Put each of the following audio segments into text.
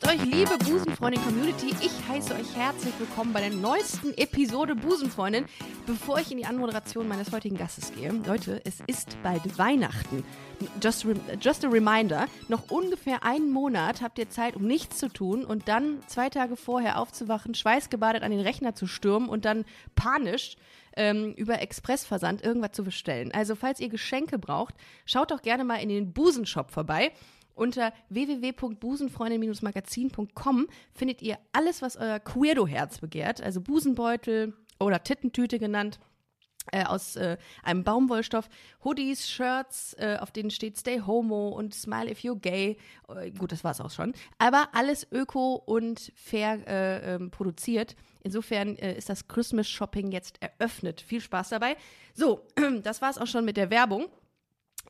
Grüßt euch, liebe Busenfreundin-Community. Ich heiße euch herzlich willkommen bei der neuesten Episode Busenfreundin. Bevor ich in die Anmoderation meines heutigen Gastes gehe, Leute, es ist bald Weihnachten. Just, just a reminder, noch ungefähr einen Monat habt ihr Zeit, um nichts zu tun und dann zwei Tage vorher aufzuwachen, schweißgebadet an den Rechner zu stürmen und dann panisch ähm, über Expressversand irgendwas zu bestellen. Also falls ihr Geschenke braucht, schaut doch gerne mal in den Busenshop vorbei. Unter www.busenfreundin-magazin.com findet ihr alles, was euer Queerdo-Herz begehrt. Also Busenbeutel oder Tittentüte genannt. Äh, aus äh, einem Baumwollstoff, Hoodies, Shirts, äh, auf denen steht Stay Homo und Smile if you're gay. Äh, gut, das war's auch schon. Aber alles öko und fair äh, ähm, produziert. Insofern äh, ist das Christmas Shopping jetzt eröffnet. Viel Spaß dabei. So, das war's auch schon mit der Werbung.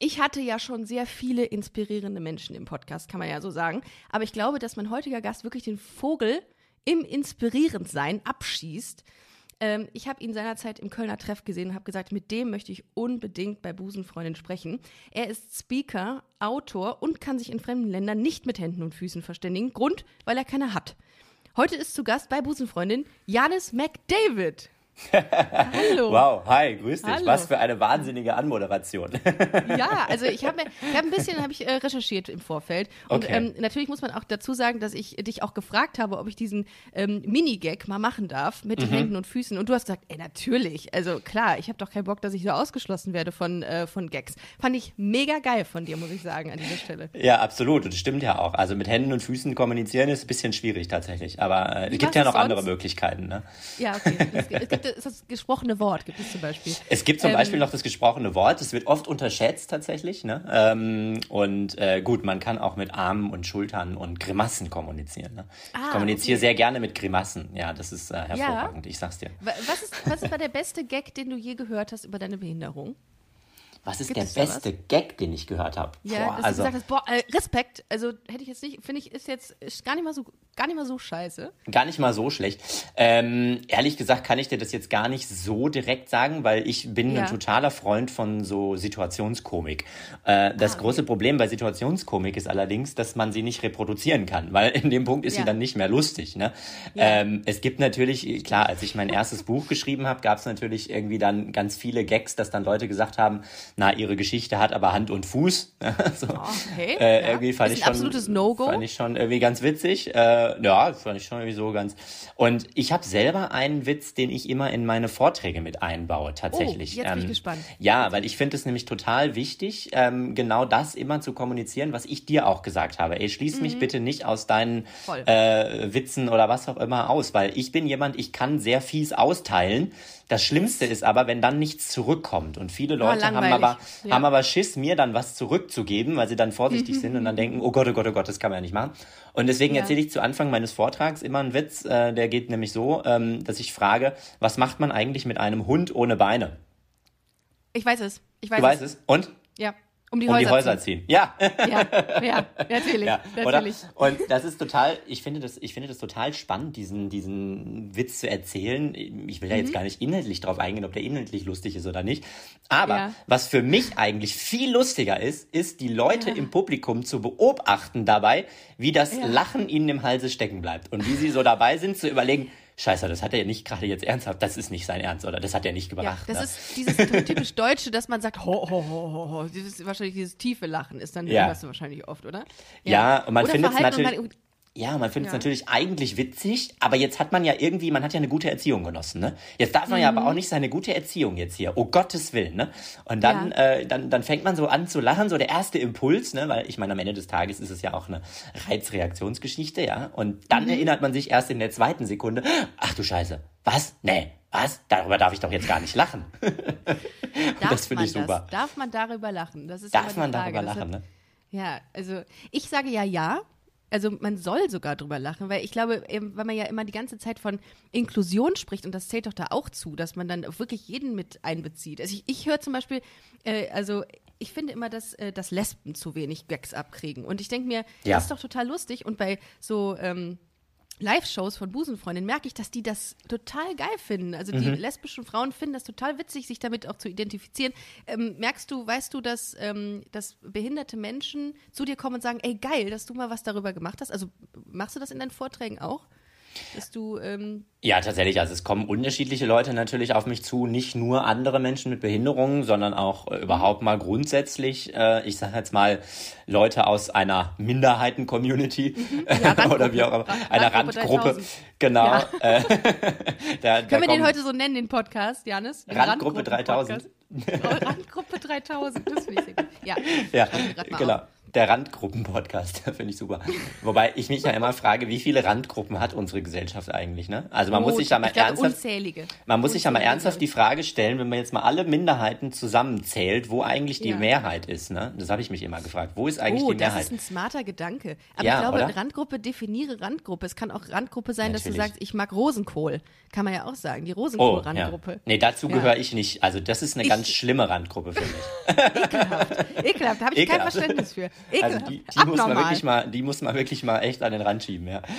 Ich hatte ja schon sehr viele inspirierende Menschen im Podcast, kann man ja so sagen. Aber ich glaube, dass mein heutiger Gast wirklich den Vogel im Inspirierendsein abschießt. Ähm, ich habe ihn seinerzeit im Kölner Treff gesehen und habe gesagt, mit dem möchte ich unbedingt bei Busenfreundin sprechen. Er ist Speaker, Autor und kann sich in fremden Ländern nicht mit Händen und Füßen verständigen. Grund, weil er keine hat. Heute ist zu Gast bei Busenfreundin Janis McDavid. Hallo. Wow, hi, grüß dich. Hallo. Was für eine wahnsinnige Anmoderation. Ja, also ich habe hab ein bisschen hab ich, äh, recherchiert im Vorfeld. Und Okay. ähm, natürlich muss man auch dazu sagen, dass ich dich auch gefragt habe, ob ich diesen ähm, Mini-Gag mal machen darf mit Mhm. den Händen und Füßen. Und du hast gesagt, ey, natürlich. Also klar, ich habe doch keinen Bock, dass ich so ausgeschlossen werde von, äh, von Gags. Fand ich mega geil von dir, muss ich sagen, an dieser Stelle. Ja, absolut. Und das stimmt ja auch. Also mit Händen und Füßen kommunizieren ist ein bisschen schwierig tatsächlich. Aber äh, es gibt ja noch andere sonst? Möglichkeiten. Ne? Ja, okay. Es gibt, es gibt das, das gesprochene Wort, gibt es zum Beispiel. Es gibt zum Ähm, Beispiel noch das gesprochene Wort. Das wird oft unterschätzt tatsächlich. Ne? Ähm, und äh, gut, man kann auch mit Armen und Schultern und Grimassen kommunizieren. Ne? ich Ah, kommuniziere okay. sehr gerne mit Grimassen. Ja, das ist äh, hervorragend. Ich sag's dir. wa- Was ist, was ist war der beste Gag, den du je gehört hast über deine Behinderung? Was ist Gibt der beste Gag, den ich gehört habe? Ja, dass also du gesagt hast, boah, äh, Respekt, also hätte ich jetzt nicht, finde ich, ist jetzt ist gar nicht mal so, gar nicht mal so scheiße. Gar nicht mal so schlecht. Ähm, ehrlich gesagt kann ich dir das jetzt gar nicht so direkt sagen, weil ich bin Ja. ein totaler Freund von so Situationskomik. Äh, das Ah, okay. große Problem bei Situationskomik ist allerdings, dass man sie nicht reproduzieren kann, weil in dem Punkt ist Ja. sie dann nicht mehr lustig. Ne? Ja. Ähm, es gibt natürlich, klar, als ich mein erstes Buch geschrieben habe, gab es natürlich irgendwie dann ganz viele Gags, dass dann Leute gesagt haben, na, ihre Geschichte hat aber Hand und Fuß. so. Okay. Äh, ja. irgendwie fand ist ich ein schon, absolutes No-Go. Fand ich schon irgendwie ganz witzig. Äh, ja, fand ich schon irgendwie so ganz. Und ich habe selber einen Witz, den ich immer in meine Vorträge mit einbaue, tatsächlich. Oh, jetzt bin ich gespannt. Ja, weil ich finde es nämlich total wichtig, ähm, genau das immer zu kommunizieren, was ich dir auch gesagt habe. Ey, schließ mich bitte nicht aus deinen Mhm. Äh, Witzen oder was auch immer aus, weil ich bin jemand, ich kann sehr fies austeilen. Das Schlimmste ist aber, wenn dann nichts zurückkommt. Und viele Leute haben langweilig. aber, Ja. haben aber Schiss, mir dann was zurückzugeben, weil sie dann vorsichtig sind und dann denken, oh Gott, oh Gott, oh Gott, das kann man ja nicht machen. Und deswegen Ja. erzähle ich zu Anfang meines Vortrags immer einen Witz, äh, der geht nämlich so, ähm, dass ich frage, was macht man eigentlich mit einem Hund ohne Beine? Ich weiß es. Ich weiß Du weißt es? Und? Ja. Um die Um Häuser, die Häuser ziehen. ziehen. Ja. Ja, ja, natürlich. Ja, natürlich. Und das ist total, ich finde das, ich finde das total spannend, diesen, diesen Witz zu erzählen. Ich will da Mhm. jetzt gar nicht inhaltlich drauf eingehen, ob der inhaltlich lustig ist oder nicht. Aber Ja. was für mich eigentlich viel lustiger ist, ist die Leute im Publikum zu beobachten dabei, wie das Ja. Lachen ihnen im Halse stecken bleibt. Und wie sie so dabei sind zu überlegen, Scheiße, das hat er ja nicht gerade jetzt ernsthaft, das ist nicht sein Ernst, oder das hat er nicht Ja, gebracht. das ne? ist dieses typisch Deutsche, dass man sagt, ho, ho, ho, ho, ho. Dieses, wahrscheinlich dieses tiefe Lachen ist dann, Ja. du wahrscheinlich oft, oder? Ja, und man findet es natürlich. man- Ja, man findet es Ja. natürlich eigentlich witzig, aber jetzt hat man ja irgendwie, man hat ja eine gute Erziehung genossen, ne? Jetzt darf man ja Mhm. aber auch nicht seine gute Erziehung jetzt hier, oh Gottes Willen, ne? Und dann, Ja. äh, dann, dann fängt man so an zu lachen, so der erste Impuls, ne? Weil ich meine, am Ende des Tages ist es ja auch eine Reizreaktionsgeschichte, ja? Und dann Mhm. erinnert man sich erst in der zweiten Sekunde, ach du Scheiße, was? Nee, was? Darüber darf ich doch jetzt gar nicht lachen. Das finde ich super. Das? Darf man darüber lachen? Das ist Darf man darüber lachen, ne? Ja, also ich sage ja ja. Also man soll sogar drüber lachen, weil ich glaube, eben, weil man ja immer die ganze Zeit von Inklusion spricht und das zählt doch da auch zu, dass man dann wirklich jeden mit einbezieht. Also ich, ich höre zum Beispiel, äh, also ich finde immer, dass, äh, dass Lesben zu wenig Gags abkriegen und ich denke mir, Ja. das ist doch total lustig und bei so ähm, Live-Shows von Busenfreundinnen merke ich, dass die das total geil finden. Also die Mhm. lesbischen Frauen finden das total witzig, sich damit auch zu identifizieren. Ähm, merkst du, weißt du, dass, ähm, dass behinderte Menschen zu dir kommen und sagen, ey geil, dass du mal was darüber gemacht hast? Also machst du das in deinen Vorträgen auch? Dass du, ähm, Ja, tatsächlich. Also es kommen unterschiedliche Leute natürlich auf mich zu. Nicht nur andere Menschen mit Behinderungen, sondern auch äh, überhaupt mal grundsätzlich, äh, ich sage jetzt mal, Leute aus einer Minderheiten-Community Mhm. Ja, oder wie auch immer, Randgruppe. einer Randgruppe Randgruppe. 3000. Genau. Ja. Äh, da, da können wir den heute so nennen, den Podcast, Janis? Den Randgruppe. Oh, Randgruppe 3000, das finde ich sehr gut. Ja, Ja, genau. auf. Der Randgruppen-Podcast, finde ich super. Wobei ich mich ja immer frage, wie viele Randgruppen hat unsere Gesellschaft eigentlich, ne? Also man Oh, muss sich ja mal glaube, ernsthaft, unzählige. man muss sich ja mal Unzählige. ernsthaft die Frage stellen, wenn man jetzt mal alle Minderheiten zusammenzählt, wo eigentlich die Ja. Mehrheit ist, ne? Das habe ich mich immer gefragt. Wo ist eigentlich Oh, die das Mehrheit? ist ein smarter Gedanke. Aber Ja, ich glaube, oder? Randgruppe definiere Randgruppe. Es kann auch Randgruppe sein, dass du Natürlich. sagst, ich mag Rosenkohl. Kann man ja auch sagen, die Oh, ja. Rosenkohl-Randgruppe. Nee, dazu gehöre ich nicht. Also das ist eine Ich- ganz schlimme Randgruppe für mich. Ekelhaft, da habe ich kein Ekelhaft. Verständnis für. Ekelhaft. Also die, die muss man wirklich mal, die muss man wirklich mal echt an den Rand schieben, ja.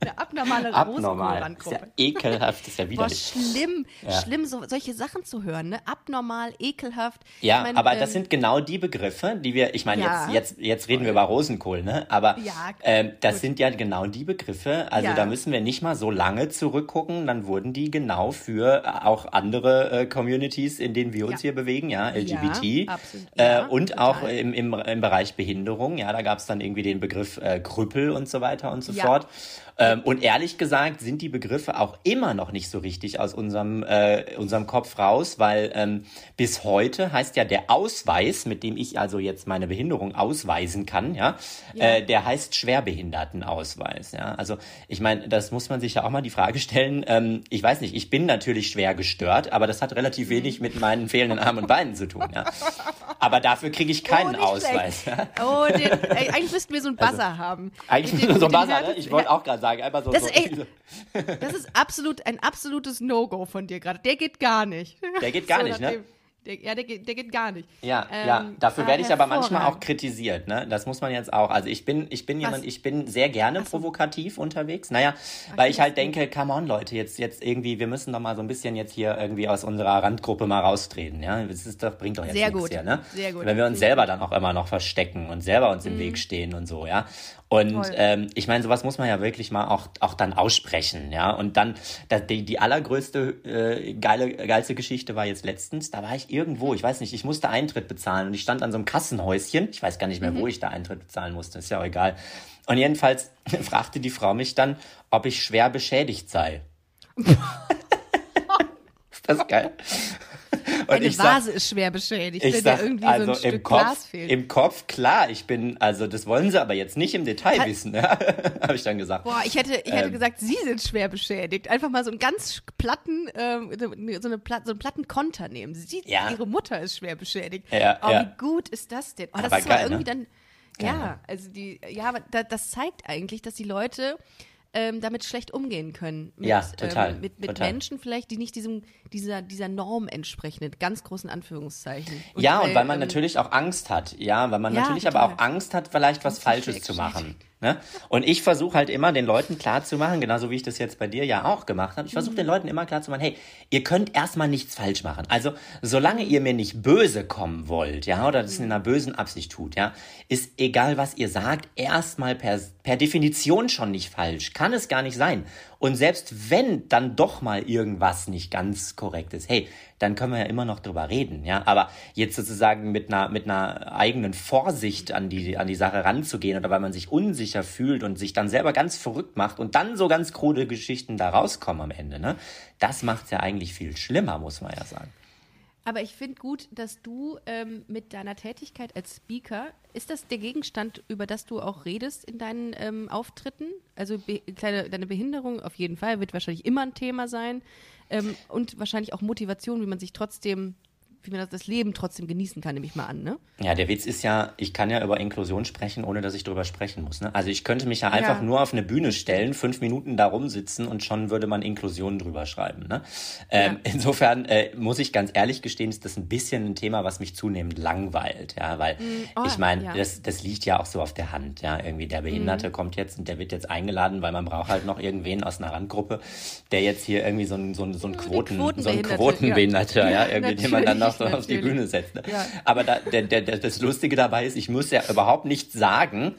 Eine abnormale Abnormal. Das ist ja Rosenkohl-Randgruppe. ekelhaft, das ist ja Boah, widerlich. schlimm, Ja. schlimm, so, solche Sachen zu hören, ne? Abnormal, ekelhaft. Ja, Ich mein, aber ähm, das sind genau die Begriffe, die wir, ich meine, Ja. jetzt, jetzt, jetzt reden wir über Rosenkohl, ne? Aber Ja, ähm, das gut. sind ja genau die Begriffe, also Ja. da müssen wir nicht mal so lange zurückgucken, dann wurden die genau für äh, auch andere äh, Communities, in denen wir uns Ja. hier bewegen, ja, LGBT. absolut. Äh, Ja, und total. auch im, im, im Bereich Behinderung, ja, da gab es dann irgendwie den Begriff äh, Krüppel und so weiter und so Ja. fort. Ähm, und ehrlich gesagt sind die Begriffe auch immer noch nicht so richtig aus unserem, äh, unserem Kopf raus, weil ähm, bis heute heißt ja der Ausweis, mit dem ich also jetzt meine Behinderung ausweisen kann, ja, Ja. Äh, der heißt Schwerbehindertenausweis. Ja, also ich meine, das muss man sich ja auch mal die Frage stellen. Ähm, ich weiß nicht, ich bin natürlich schwer gestört, aber das hat relativ wenig mit meinen fehlenden Armen und Beinen zu tun. Ja, aber dafür kriege ich keinen oh, Ausweis. Ja? Oh, den, ey, eigentlich müssten wir so einen Buzzer haben. Eigentlich Mit dem- so ein mit dem Buzzer, ne? Ich wollte auch gerade sagen, einfach so. Das so ist, das ist absolut ein absolutes No-Go von dir gerade. Der geht gar nicht. Der geht gar So nicht, ne? Der, ja, der geht, der geht gar nicht. Ja, Ähm, ja, dafür ah, werde ich aber manchmal auch kritisiert, ne? Das muss man jetzt auch. Also ich bin, ich bin jemand, Was? ich bin sehr gerne provokativ unterwegs. Naja, weil ich halt denke, come on, Leute, jetzt, jetzt irgendwie, wir müssen doch mal so ein bisschen jetzt hier irgendwie aus unserer Randgruppe mal raustreten, ja? Das ist doch, bringt doch jetzt Sehr nichts gut, hier, ne? sehr gut. Wenn wir uns selber dann auch immer noch verstecken und selber uns im Weg stehen und so, ja? Und ähm, ich meine, sowas muss man ja wirklich mal auch, auch dann aussprechen, ja. Und dann, da, die, die allergrößte äh, geile, geilste Geschichte war jetzt letztens, da war ich irgendwo, ich weiß nicht, ich musste Eintritt bezahlen und ich stand an so einem Kassenhäuschen, ich weiß gar nicht mehr, Mhm. wo ich da Eintritt bezahlen musste, ist ja auch egal. Und jedenfalls fragte die Frau mich dann, ob ich schwer beschädigt sei. ist das geil? Und Eine ich sag- Vase ist schwer beschädigt, ich wenn sag, irgendwie also so ein im Stück Kopf, Glas fehlt. im Kopf, klar, ich bin, also das wollen sie aber jetzt nicht im Detail Hat- wissen, ja, habe ich dann gesagt. Boah, ich hätte, ich hätte Ähm. gesagt, Sie sind schwer beschädigt. Einfach mal so einen ganz platten, ähm, so, eine Plat so einen platten Konter nehmen. Sie, Ja. Ihre Mutter ist schwer beschädigt. Ja, oh, ja. wie gut ist das denn? Oh, das Aber ist geil, irgendwie ne? dann, ja, also die, ja, aber da, das zeigt eigentlich, dass die Leute ähm, damit schlecht umgehen können. Mit, Ja, total, Ähm, mit mit total. Menschen vielleicht, die nicht diesem, dieser, dieser Norm entsprechen, in ganz großen Anführungszeichen. ja, und weil man ähm, natürlich auch Angst hat. Ja, weil man Ja, natürlich total. aber auch Angst hat, vielleicht was Falsches zu machen. Ne? Und ich versuche halt immer den Leuten klarzumachen, genauso wie ich das jetzt bei dir ja auch gemacht habe, ich Mhm. versuche den Leuten immer klarzumachen, hey, ihr könnt erstmal nichts falsch machen. Also, solange ihr mir nicht böse kommen wollt, ja, oder das in einer bösen Absicht tut, ja, ist egal, was ihr sagt, erstmal per, per Definition schon nicht falsch. Kann es gar nicht sein. Und selbst wenn dann doch mal irgendwas nicht ganz korrekt ist, hey, dann können wir ja immer noch drüber reden, ja. Aber jetzt sozusagen mit einer, mit einer eigenen Vorsicht an die, an die Sache ranzugehen oder weil man sich unsicher fühlt und sich dann selber ganz verrückt macht und dann so ganz krude Geschichten da rauskommen am Ende, ne? Das macht's ja eigentlich viel schlimmer, muss man ja sagen. Aber ich finde gut, dass du ähm, mit deiner Tätigkeit als Speaker, ist das der Gegenstand, über das du auch redest in deinen ähm, Auftritten? Also be kleine, deine Behinderung auf jeden Fall wird wahrscheinlich immer ein Thema sein. Ähm, und wahrscheinlich auch Motivation, wie man sich trotzdem wie man das, das Leben trotzdem genießen kann, nehme ich mal an, ne? Ja, der Witz ist ja, ich kann ja über Inklusion sprechen, ohne dass ich darüber sprechen muss. Ne? Also ich könnte mich ja einfach Ja. nur auf eine Bühne stellen, fünf Minuten da rumsitzen und schon würde man Inklusion drüber schreiben. Ne? Ähm, Ja. Insofern äh, muss ich ganz ehrlich gestehen, ist das ein bisschen ein Thema, was mich zunehmend langweilt. Ja, weil oh, ich meine, ja. das, das liegt ja auch so auf der Hand. Ja, irgendwie der Behinderte kommt jetzt und der wird jetzt eingeladen, weil man braucht halt noch irgendwen aus einer Randgruppe, der jetzt hier irgendwie so ein, so ein, so ein Quoten, so ein Quotenbehinderte, Quotenbehinderter, ja, ja. irgendwie, den man dann noch Natürlich, auf die. Bühne setzt. Ne? Ja. Aber da, der, der, das Lustige dabei ist, ich muss ja überhaupt nichts sagen.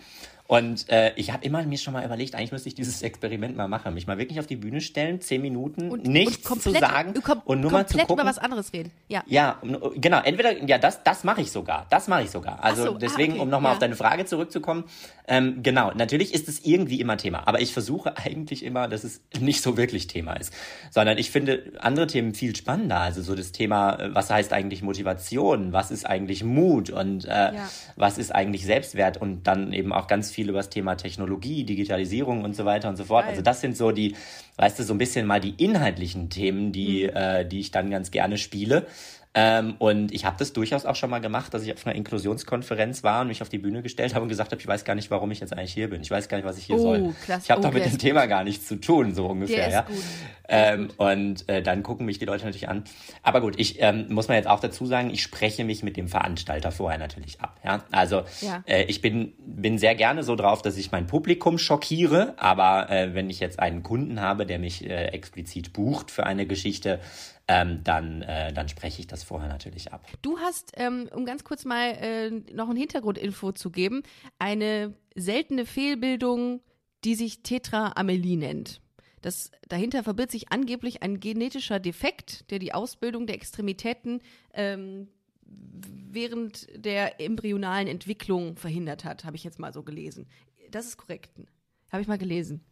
Und äh, ich habe immer mir schon mal überlegt, eigentlich müsste ich dieses Experiment mal machen. Mich mal wirklich auf die Bühne stellen, zehn Minuten, Und, nichts und komplett, zu sagen kom und nur mal zu gucken. über was anderes reden. Ja. Ja, genau. Entweder, ja, das, das mache ich sogar. Das mache ich sogar. Also so, ah, deswegen, okay, um nochmal ja. auf deine Frage zurückzukommen, ähm, genau, natürlich ist es irgendwie immer Thema. Aber ich versuche eigentlich immer, dass es nicht so wirklich Thema ist. Sondern ich finde andere Themen viel spannender. Also so das Thema, äh, was heißt eigentlich Motivation? Was ist eigentlich Mut? Und äh, Ja. was ist eigentlich Selbstwert? Und dann eben auch ganz viel über das Thema Technologie, Digitalisierung und so weiter und so fort. Geil. Also das sind so die, weißt du, so ein bisschen mal die inhaltlichen Themen, die, äh, die ich dann ganz gerne spiele. Ähm, und ich habe das durchaus auch schon mal gemacht, dass ich auf einer Inklusionskonferenz war und mich auf die Bühne gestellt habe und gesagt habe, ich weiß gar nicht, warum ich jetzt eigentlich hier bin. Ich weiß gar nicht, was ich hier Oh, soll. klasse. Ich habe Oh, doch mit dem Thema gar nichts zu tun, so ungefähr. ja. Ähm, und äh, dann gucken mich die Leute natürlich an. Aber gut, ich ähm, muss man jetzt auch dazu sagen, ich spreche mich mit dem Veranstalter vorher natürlich ab. Ja, also Ja. äh, ich bin bin sehr gerne so drauf, dass ich mein Publikum schockiere. Aber äh, wenn ich jetzt einen Kunden habe, der mich äh, explizit bucht für eine Geschichte, ähm, dann äh, dann spreche ich das vorher natürlich ab. Du hast, ähm, um ganz kurz mal äh, noch ein Hintergrundinfo zu geben, eine seltene Fehlbildung, die sich Tetraamelie nennt. Das, dahinter verbirgt sich angeblich ein genetischer Defekt, der die Ausbildung der Extremitäten ähm, während der embryonalen Entwicklung verhindert hat, habe ich jetzt mal so gelesen. Das ist korrekt. Habe ich mal gelesen.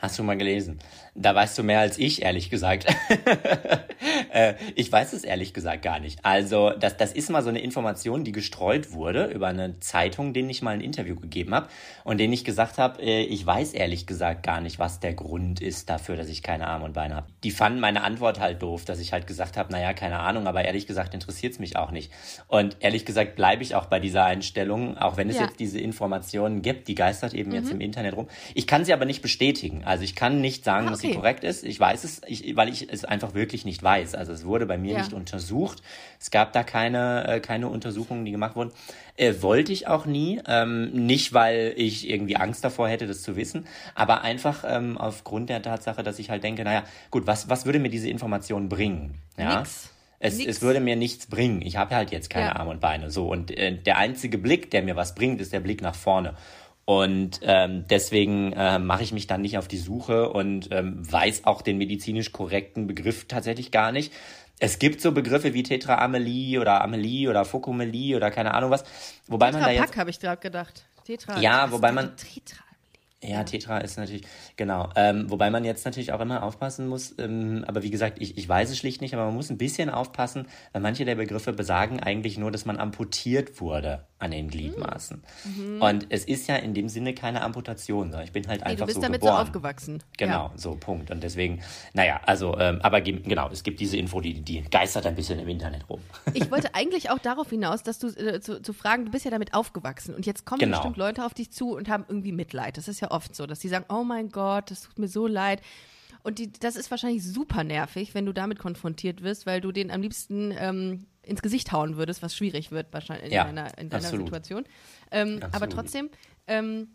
Hast du mal gelesen? Da weißt du mehr als ich, ehrlich gesagt. äh, ich weiß es ehrlich gesagt gar nicht. Also, das, das ist mal so eine Information, die gestreut wurde über eine Zeitung, denen ich mal ein Interview gegeben habe und denen ich gesagt habe, äh, ich weiß ehrlich gesagt gar nicht, was der Grund ist dafür, dass ich keine Arme und Beine habe. Die fanden meine Antwort halt doof, dass ich halt gesagt habe, naja, keine Ahnung, aber ehrlich gesagt interessiert es mich auch nicht. Und ehrlich gesagt bleibe ich auch bei dieser Einstellung, auch wenn es Ja. jetzt diese Informationen gibt, die geistert eben jetzt im Internet rum. Ich kann sie aber nicht bestätigen. Also ich kann nicht sagen, Ah, dass sie okay. korrekt ist. Ich weiß es, ich, weil ich es einfach wirklich nicht weiß. Also es wurde bei mir Ja. nicht untersucht. Es gab da keine, äh, keine Untersuchungen, die gemacht wurden. Äh, wollte ich auch nie. Ähm, nicht, weil ich irgendwie Angst davor hätte, das zu wissen, aber einfach ähm, aufgrund der Tatsache, dass ich halt denke, naja, gut, was, was würde mir diese Information bringen? Ja? Nix. Es, Nix. es würde mir nichts bringen. Ich habe halt jetzt keine Ja. Arme und Beine. So und äh, der einzige Blick, der mir was bringt, ist der Blick nach vorne. Und ähm, deswegen äh, mache ich mich dann nicht auf die Suche und ähm, weiß auch den medizinisch korrekten Begriff tatsächlich gar nicht. Es gibt so Begriffe wie Tetraamelie oder Amelie oder Fokomelie oder keine Ahnung was, wobei man da jetzt habe ich gerade gedacht. Tetra. Ja, wobei man- Tetra. ja, Tetra ist natürlich, genau. Ähm, wobei man jetzt natürlich auch immer aufpassen muss. Ähm, aber wie gesagt, ich, ich weiß es schlicht nicht, aber man muss ein bisschen aufpassen, weil manche der Begriffe besagen eigentlich nur, dass man amputiert wurde an den Gliedmaßen. Und es ist ja in dem Sinne keine Amputation, sondern ich bin halt Mhm. Nee, einfach du bist so damit geboren. so aufgewachsen. Genau, Ja. so Punkt. Und deswegen, naja, also, ähm, aber ge- genau, es gibt diese Info, die, die geistert ein bisschen im Internet rum. Ich wollte eigentlich auch darauf hinaus, dass du äh, zu, zu fragen, du bist ja damit aufgewachsen und jetzt kommen Genau. bestimmt Leute auf dich zu und haben irgendwie Mitleid. Das ist ja oft so, dass die sagen, oh mein Gott, das tut mir so leid. Und die, das ist wahrscheinlich super nervig, wenn du damit konfrontiert wirst, weil du den am liebsten ähm, ins Gesicht hauen würdest, was schwierig wird wahrscheinlich in Ja, deiner, in deiner. Situation. Ähm, aber trotzdem ähm,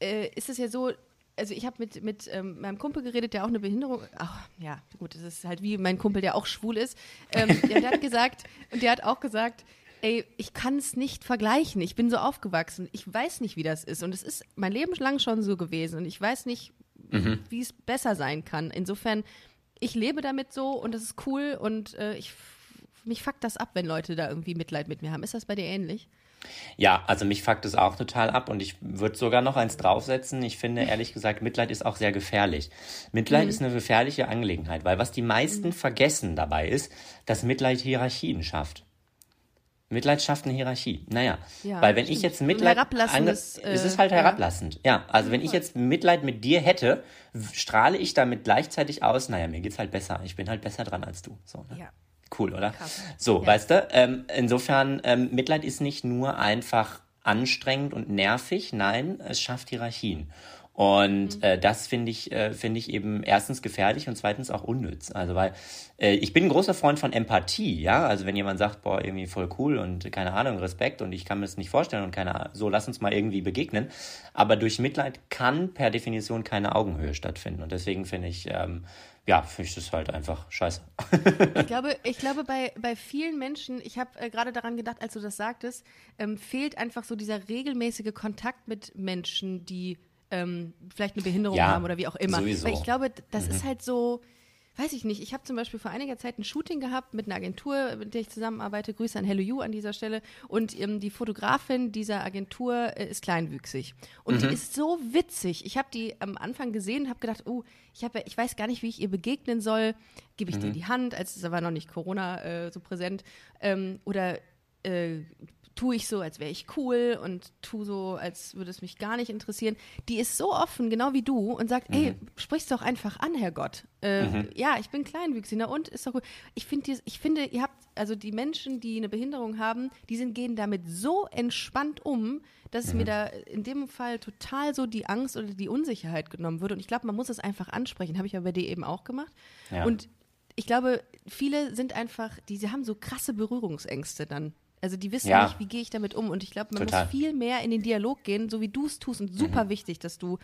äh, ist es ja so, also ich habe mit, mit ähm, meinem Kumpel geredet, der auch eine Behinderung, ach ja, gut, das ist halt wie mein Kumpel, der auch schwul ist. Ähm, der, der hat gesagt, und der hat auch gesagt, ey, ich kann es nicht vergleichen. Ich bin so aufgewachsen. Ich weiß nicht, wie das ist. Und es ist mein Leben lang schon so gewesen. Und ich weiß nicht, wie es besser sein kann. Insofern, ich lebe damit so und das ist cool und äh, ich, mich fuckt das ab, wenn Leute da irgendwie Mitleid mit mir haben. Ist das bei dir ähnlich? Ja, also mich fuckt es auch total ab und ich würde sogar noch eins draufsetzen. Ich finde ehrlich gesagt, Mitleid ist auch sehr gefährlich. Mitleid Mhm. ist eine gefährliche Angelegenheit, weil was die meisten vergessen dabei ist, dass Mitleid Hierarchien schafft. Mitleid schafft eine Hierarchie. Naja, Ja, weil wenn stimmt. ich jetzt Mitleid... ange- es äh, ist halt ja. herablassend. Ja, also wenn ich jetzt Mitleid mit dir hätte, strahle ich damit gleichzeitig aus, naja, mir geht's halt besser. Ich bin halt besser dran als du. So, ne? Ja. Cool, oder? Krass. So, Ja. weißt du, ähm, insofern, ähm, Mitleid ist nicht nur einfach anstrengend und nervig, nein, es schafft Hierarchien. Und äh, das finde ich, äh, finde ich eben erstens gefährlich und zweitens auch unnütz. Also weil äh, ich bin ein großer Freund von Empathie, ja. Also wenn jemand sagt, boah, irgendwie voll cool und keine Ahnung, Respekt und ich kann mir das nicht vorstellen und keine Ahnung, so lass uns mal irgendwie begegnen. Aber durch Mitleid kann per Definition keine Augenhöhe stattfinden. Und deswegen finde ich, ähm, ja, finde ich das halt einfach scheiße. Ich glaube, ich glaube bei, bei vielen Menschen, ich habe äh, gerade daran gedacht, als du das sagtest, ähm, fehlt einfach so dieser regelmäßige Kontakt mit Menschen, die ähm, vielleicht eine Behinderung Ja, haben oder wie auch immer. sowieso. Weil ich glaube, das ist halt so, weiß ich nicht. Ich habe zum Beispiel vor einiger Zeit ein Shooting gehabt mit einer Agentur, mit der ich zusammenarbeite. Grüße an Hello You an dieser Stelle. Und ähm, die Fotografin dieser Agentur äh, ist kleinwüchsig. Und die ist so witzig. Ich habe die am Anfang gesehen und habe gedacht, oh, ich, hab, ich weiß gar nicht, wie ich ihr begegnen soll. Gebe ich dir die Hand, als es war noch nicht Corona äh, so präsent. Ähm, oder äh, tue ich so, als wäre ich cool und tu so, als würde es mich gar nicht interessieren. Die ist so offen, genau wie du, und sagt, ey, sprich's doch einfach an, Herrgott. Äh, Ja, ich bin kleinwüchsig, na und ist doch gut. Ich finde, ich finde, ihr habt, also die Menschen, die eine Behinderung haben, die sind, gehen damit so entspannt um, dass mir da in dem Fall total so die Angst oder die Unsicherheit genommen wird. Und ich glaube, man muss es einfach ansprechen. Habe ich ja bei dir eben auch gemacht. Ja. Und ich glaube, viele sind einfach, die, sie haben so krasse Berührungsängste dann. Also die wissen Ja. nicht, wie gehe ich damit um. Und ich glaube, man Total. muss viel mehr in den Dialog gehen, so wie du es tust. Und super Mhm. wichtig, dass du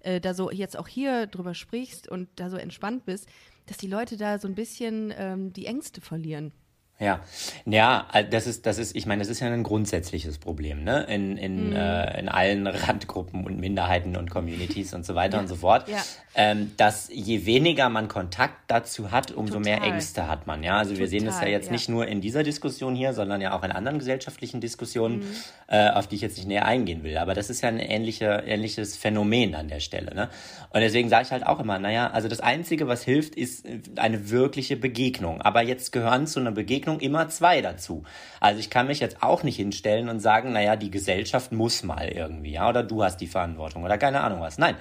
äh, da so jetzt auch hier drüber sprichst und da so entspannt bist, dass die Leute da so ein bisschen ähm, die Ängste verlieren. Ja, ja, das ist, das ist, ich meine, das ist ja ein grundsätzliches Problem, ne? In, in, Mhm. äh, in allen Randgruppen und Minderheiten und Communities und so weiter und so fort. Ja. Ähm, dass je weniger man Kontakt dazu hat, umso mehr Total. Ängste hat man, ja. Also wir sehen das ja Total, jetzt ja. nicht nur in dieser Diskussion hier, sondern ja auch in anderen gesellschaftlichen Diskussionen, Mhm. äh, auf die ich jetzt nicht näher eingehen will. Aber das ist ja ein ähnlicher, ähnliches Phänomen an der Stelle, ne? Und deswegen sage ich halt auch immer, naja, also das Einzige, was hilft, ist äh, eine wirkliche Begegnung. Aber jetzt gehören zu einer Begegnung immer zwei dazu. Also ich kann mich jetzt auch nicht hinstellen und sagen, naja, die Gesellschaft muss mal irgendwie, ja, oder du hast die Verantwortung oder keine Ahnung was. Nein.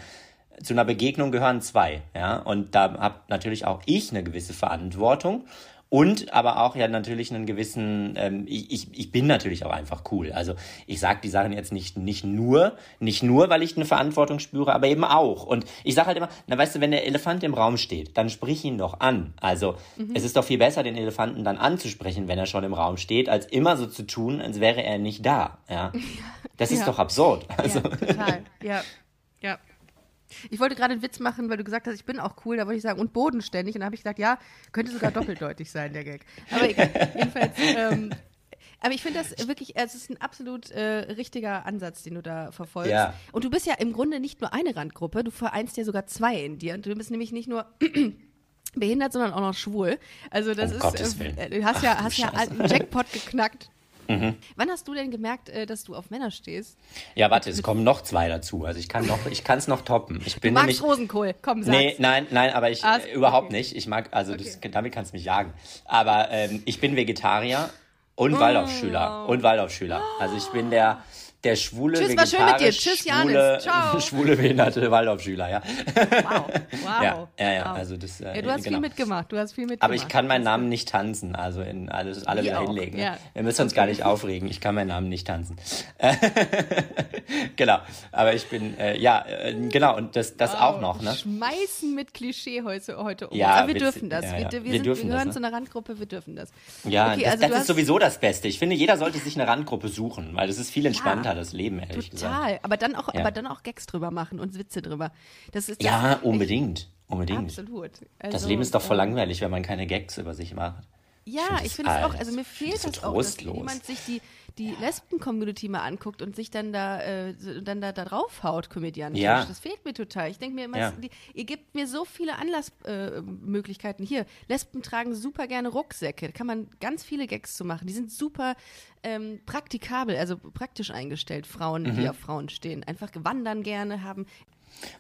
Zu einer Begegnung gehören zwei, ja, und da habe natürlich auch ich eine gewisse Verantwortung und aber auch ja natürlich einen gewissen, ähm, ich, ich, ich bin natürlich auch einfach cool. Also ich sage die Sachen jetzt nicht, nicht nur, nicht nur, weil ich eine Verantwortung spüre, aber eben auch. Und ich sage halt immer, na weißt du, wenn der Elefant im Raum steht, dann sprich ihn doch an. Also es ist doch viel besser, den Elefanten dann anzusprechen, wenn er schon im Raum steht, als immer so zu tun, als wäre er nicht da. Ja. Das ist Ja. doch absurd. Also, Ja, total. ja, ja. Ich wollte gerade einen Witz machen, weil du gesagt hast, ich bin auch cool, da wollte ich sagen, und bodenständig. Und da habe ich gedacht, ja, könnte sogar doppeldeutig sein, der Gag. Aber egal. Jedenfalls, ähm, aber ich finde das wirklich, es ist ein absolut äh, richtiger Ansatz, den du da verfolgst. Ja. Und du bist ja im Grunde nicht nur eine Randgruppe, du vereinst ja sogar zwei in dir. Und du bist nämlich nicht nur behindert, sondern auch noch schwul. Also das Um ist, äh, äh, du hast ja, Ach, hast ja einen Jackpot geknackt. Wann hast du denn gemerkt, äh, dass du auf Männer stehst? ja, warte, es kommen noch zwei dazu. Also ich kann noch, ich kann es noch toppen. Ich bin Du nämlich, magst Rosenkohl, komm, sag's. Nee, nein, nein, aber ich Ah, äh, überhaupt okay. nicht. Ich mag, also das, Okay. damit kannst du mich jagen. Aber ähm, ich bin Vegetarier und Waldorfschüler. Und Waldorfschüler. Also ich bin der, der schwule, Tschüss, war schön mit dir. Tschüss, schwule, Janis. Ciao. schwule, behinderte Waldorfschüler, ja. Wow, wow. Ja, ja, ja, wow. also das, äh, ja, du hast genau. viel mitgemacht, du hast viel mitgemacht. Aber ich kann meinen Namen nicht tanzen, also in alles, alle Wie wieder hinlegen. ne? ja. Wir müssen uns gar nicht aufregen. Ich kann meinen Namen nicht tanzen. genau. Aber ich bin, äh, ja, äh, genau, und das, das auch noch, ne? Schmeißen mit Klischee heute, heute um. Ja, Aber wir witzig. dürfen das. Ja, wir, ja. wir, Wir sind, dürfen wir das, gehören ne? zu einer Randgruppe, wir dürfen das. Ja, okay, das, also das ist sowieso das Beste. Ich finde, jeder sollte sich eine Randgruppe suchen, weil das ist viel entspannter, das Leben, ehrlich gesagt. total. Aber dann auch, Ja. aber dann auch Gags drüber machen und Witze drüber. Das ist das Ja, unbedingt. Unbedingt. Absolut. Das Also, Leben ist doch voll ähm, langweilig, wenn man keine Gags über sich macht. Ja, ich das finde es auch, also mir fehlt das das so auch, dass jemand sich die, die Lesben-Community mal anguckt und sich dann da, äh, dann da, da draufhaut, komödiantisch. Ja. Das fehlt mir total. Ich denke mir immer, Ja. die, ihr gebt mir so viele Anlassmöglichkeiten. Äh. Hier, Lesben tragen super gerne Rucksäcke. Da kann man ganz viele Gags zu machen. Die sind super ähm, praktikabel, also praktisch eingestellt, Frauen, Mhm. die auf Frauen stehen. Einfach wandern gerne, haben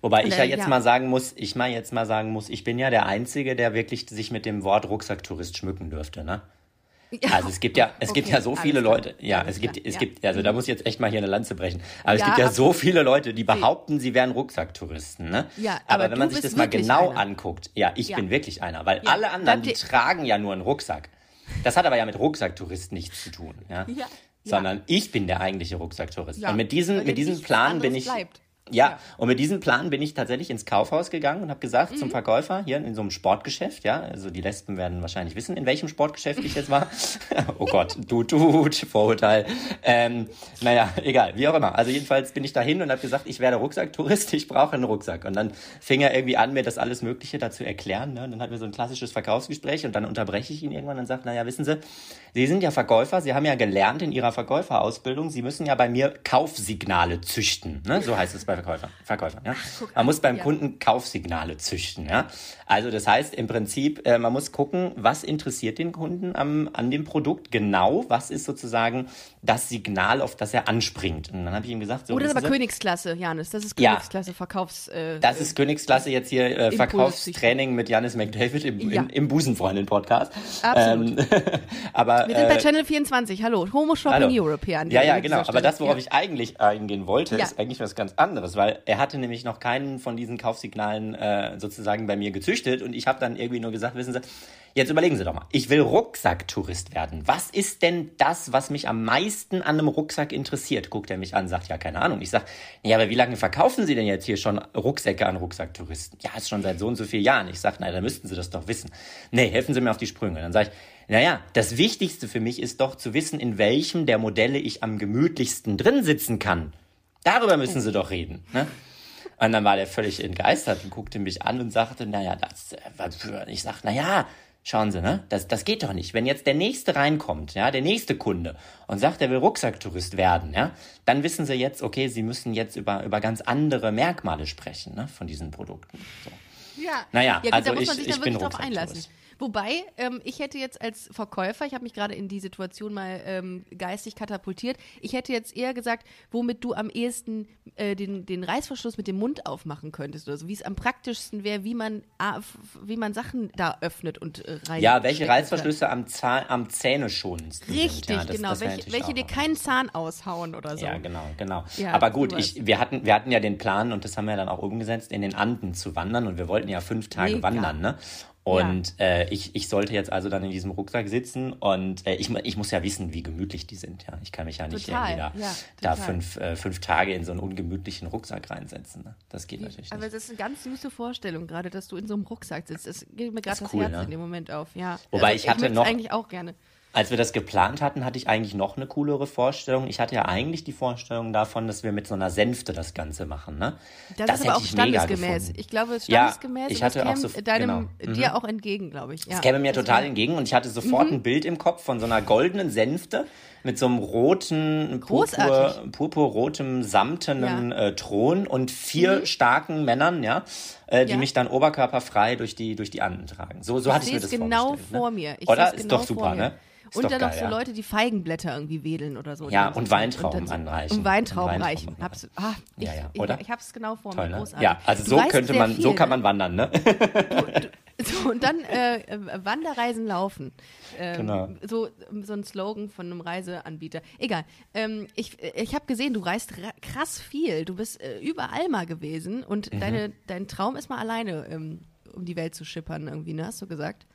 Wobei ich Äh, ja jetzt ja. mal sagen muss, ich mal jetzt mal sagen muss, ich bin ja der Einzige, der wirklich sich mit dem Wort Rucksacktourist schmücken dürfte, ne? Also es gibt ja, es gibt Okay, ja so viele. Leute, ja, es gibt, es ja. gibt, also da muss ich jetzt echt mal hier eine Lanze brechen. Aber es Ja, gibt ja so viele Leute, die behaupten, sie wären Rucksacktouristen, ne? Ja, aber, aber wenn man sich das mal genau einer. anguckt, ja, ich Ja. bin wirklich einer, weil Ja, alle anderen, die tragen ja nur einen Rucksack. Das hat aber ja mit Rucksacktourist nichts zu tun, ja. Ja. Sondern ich bin der eigentliche Rucksacktourist. Ja, Und mit diesem, mit diesem Plan bin ich. bleibt. Ja, Ja. und mit diesem Plan bin ich tatsächlich ins Kaufhaus gegangen und habe gesagt Mhm. zum Verkäufer hier in so einem Sportgeschäft, ja, also die Lesben werden wahrscheinlich wissen, in welchem Sportgeschäft ich jetzt war. oh Gott, du tut, Vorurteil. Ähm, naja, egal, wie auch immer. Also jedenfalls bin ich dahin und habe gesagt, ich werde Rucksacktourist, ich brauche einen Rucksack. Und dann fing er irgendwie an, mir das alles Mögliche dazu erklären. Ne? Und dann hatten wir so ein klassisches Verkaufsgespräch und dann unterbreche ich ihn irgendwann und sage, naja, wissen Sie, Sie sind ja Verkäufer, Sie haben ja gelernt in Ihrer Verkäuferausbildung, Sie müssen ja bei mir Kaufsignale züchten. Ne? So heißt es bei Verkäufern. Verkäufern ja? Man muss beim ja. Kunden Kaufsignale züchten. Ja? Also das heißt im Prinzip, äh, man muss gucken, was interessiert den Kunden am, an dem Produkt genau, was ist sozusagen das Signal, auf das er anspringt. Und dann habe ich ihm gesagt, so Oder wissen aber Sie, Königsklasse, Janis. Das ist Ja. Königsklasse, Verkaufs. Äh, das ist Königsklasse jetzt hier äh. Verkaufstraining mit Janis McDavid im, Ja. im, im Busenfreundin-Podcast. Absolut. Ähm, aber wir sind bei äh, Channel 24. Hallo, Homo Shopping Hallo. Europe hier an Ja, ja, genau. Aber das, worauf ja. ich eigentlich eingehen wollte, Ja. ist eigentlich was ganz anderes, weil er hatte nämlich noch keinen von diesen Kaufsignalen äh, sozusagen bei mir gezüchtet und ich habe dann irgendwie nur gesagt, wissen Sie, jetzt überlegen Sie doch mal, ich will Rucksacktourist werden. Was ist denn das, was mich am meisten an einem Rucksack interessiert? Guckt er mich an, sagt, ja, keine Ahnung. Ich sag, ja, aber wie lange verkaufen Sie denn jetzt hier schon Rucksäcke an Rucksacktouristen? Ja, ist schon seit so und so vielen Jahren. Ich sag, na, dann müssten Sie das doch wissen. Nee, helfen Sie mir auf die Sprünge. Dann sage ich, naja, das Wichtigste für mich ist doch zu wissen, in welchem der Modelle ich am gemütlichsten drin sitzen kann. Darüber müssen Sie doch reden. Ne? Und dann war der völlig entgeistert und guckte mich an und sagte, naja, das, äh, was für, ich sag, naja, schauen Sie, ne, das, das geht doch nicht. Wenn jetzt der Nächste reinkommt, ja, der nächste Kunde und sagt, er will Rucksacktourist werden, ja, dann wissen Sie jetzt, okay, Sie müssen jetzt über, über ganz andere Merkmale sprechen, ne, von diesen Produkten. So. Ja, Naja, ja, gut, also da muss ich- man sich ich bin wirklich drauf Rucksacktourist. Wobei, ähm, ich hätte jetzt als Verkäufer, ich habe mich gerade in die Situation mal ähm, geistig katapultiert, ich hätte jetzt eher gesagt, womit du am ehesten äh, den, den Reißverschluss mit dem Mund aufmachen könntest oder so, wie es am praktischsten wäre, wie man wie man Sachen da öffnet und äh, rein. Ja, welche Reißverschlüsse am, Zahn, am Zähneschonendsten sind. Richtig, ja, das, genau. das welche welche dir keinen Zahn aushauen oder so. Ja, genau, genau. Ja, Aber gut, sowas. ich, wir, hatten, wir hatten ja den Plan und das haben wir dann auch umgesetzt, in den Anden zu wandern und wir wollten ja fünf Tage Mega. wandern, ne? Und äh, ich, ich sollte jetzt also dann in diesem Rucksack sitzen und äh, ich, ich muss ja wissen, wie gemütlich die sind. Ja, ich kann mich ja nicht Total, irgendwie da, ja, da fünf, äh, fünf Tage in so einen ungemütlichen Rucksack reinsetzen. Ne? Das geht natürlich Aber nicht. das ist eine ganz süße Vorstellung gerade, dass du in so einem Rucksack sitzt. Das geht mir gerade ist das cool, Herz ne? in dem Moment auf. Ja. Wobei also, ich hatte möcht's noch- eigentlich auch gerne. Als wir das geplant hatten, hatte ich eigentlich noch eine coolere Vorstellung. Ich hatte ja eigentlich die Vorstellung davon, dass wir mit so einer Sänfte das Ganze machen. Ne? Das, ist aber hätte auch ich standesgemäß. Ich glaube, Ja, standesgemäß ich und das hatte auch käme so- deinem, genau. Mhm. dir auch entgegen, glaube ich. Ja. Das käme mir Das total entgegen und ich hatte sofort Mhm. ein Bild im Kopf von so einer goldenen Sänfte mit so einem roten, purpur, purpurrotem, samtenen äh, Thron und vier starken Männern, ja, äh, die Mhm. Ja. mich dann oberkörperfrei durch die, durch die Anden tragen. So, so hatte ich Ich mir das genau vorgestellt. vor ne? mir. Ich Oder? Ist genau doch super, ne? Ist und dann geil, noch so ja. Leute, die Feigenblätter irgendwie wedeln oder so. Ja, und so- Weintrauben so- anreichen. Und Weintrauben reichen. Hab's, ah, ich, Ja, ja, ich, oder? ich hab's genau vor Toll, mir. ne? Großartig. Ja, also Du so könnte man, so viel, kann ne? man wandern, ne? So, und dann äh, äh, Wanderreisen laufen. Ähm, Genau. so, so ein Slogan von einem Reiseanbieter. Egal. Ähm, ich ich habe gesehen, du reist ra- krass viel. Du bist äh, überall mal gewesen Mhm. und deine, dein Traum ist mal alleine ähm, um die Welt zu schippern, irgendwie, ne? Hast du gesagt?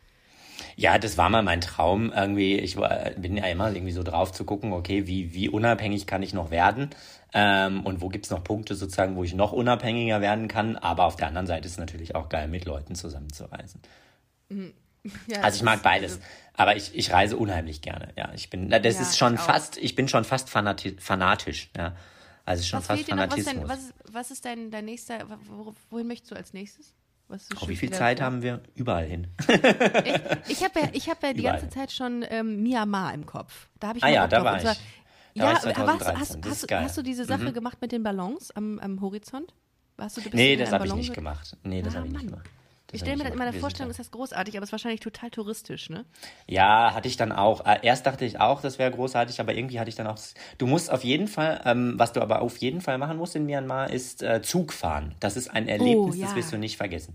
Ja, das war mal mein Traum. Irgendwie, ich war, bin ja immer irgendwie so drauf zu gucken, okay, wie, wie unabhängig kann ich noch werden? Ähm, und wo gibt's noch Punkte sozusagen, wo ich noch unabhängiger werden kann? Aber auf der anderen Seite ist es natürlich auch geil, mit Leuten zusammenzureisen. Ja, Also ich mag beides. Aber ich, ich reise unheimlich gerne. Ja, ich bin, das Ja, ist schon ich fast, ich bin schon fast fanati fanatisch. Ja, also es schon Was fast dir noch? Was, ist dein, Fanatismus. was, was ist dein, dein nächster, wo, wohin möchtest du als nächstes? Was so Oh, wie viel Zeit haben wir? Überall hin. Ich habe ja, ich hab ja die Überall. ganze Zeit schon ähm, Myanmar im Kopf. Da habe ich Ah ja, da war zwar- ich. Da war Ja, ich aber 2013. hast, hast. Mhm. hast du diese Sache gemacht mit den Ballons am, am Horizont? Warst du, du Nee, das habe ich nicht ge- gemacht. Nee, das Ah, habe ich nicht gemacht. Ich stelle mir das in meiner Vorstellung, ist das großartig, aber es ist wahrscheinlich total touristisch, ne? Ja, hatte ich dann auch. Äh, Erst dachte ich auch, das wäre großartig, aber irgendwie hatte ich dann auch. Du musst auf jeden Fall, ähm, was du aber auf jeden Fall machen musst in Myanmar, ist äh, Zug fahren. Das ist ein Erlebnis, Oh, ja. das wirst du nicht vergessen.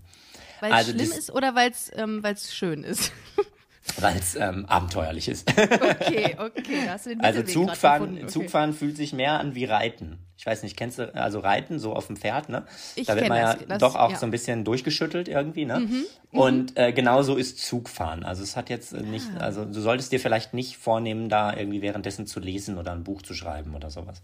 Weil es Also schlimm das- ist oder weil es ähm, weil's schön ist? weil es ähm, abenteuerlich ist. Okay, okay, da hast du den Also Zugfahren. Okay. Zugfahren fühlt sich mehr an wie Reiten. Ich weiß nicht, kennst du also Reiten so auf dem Pferd, ne? Ich da wird man ja das, das- doch auch ja. Mhm, so ein bisschen durchgeschüttelt irgendwie, ne? Und äh, genauso ist Zugfahren. Also es hat jetzt äh, nicht, Ah. also du solltest dir vielleicht nicht vornehmen, da irgendwie währenddessen zu lesen oder ein Buch zu schreiben oder sowas.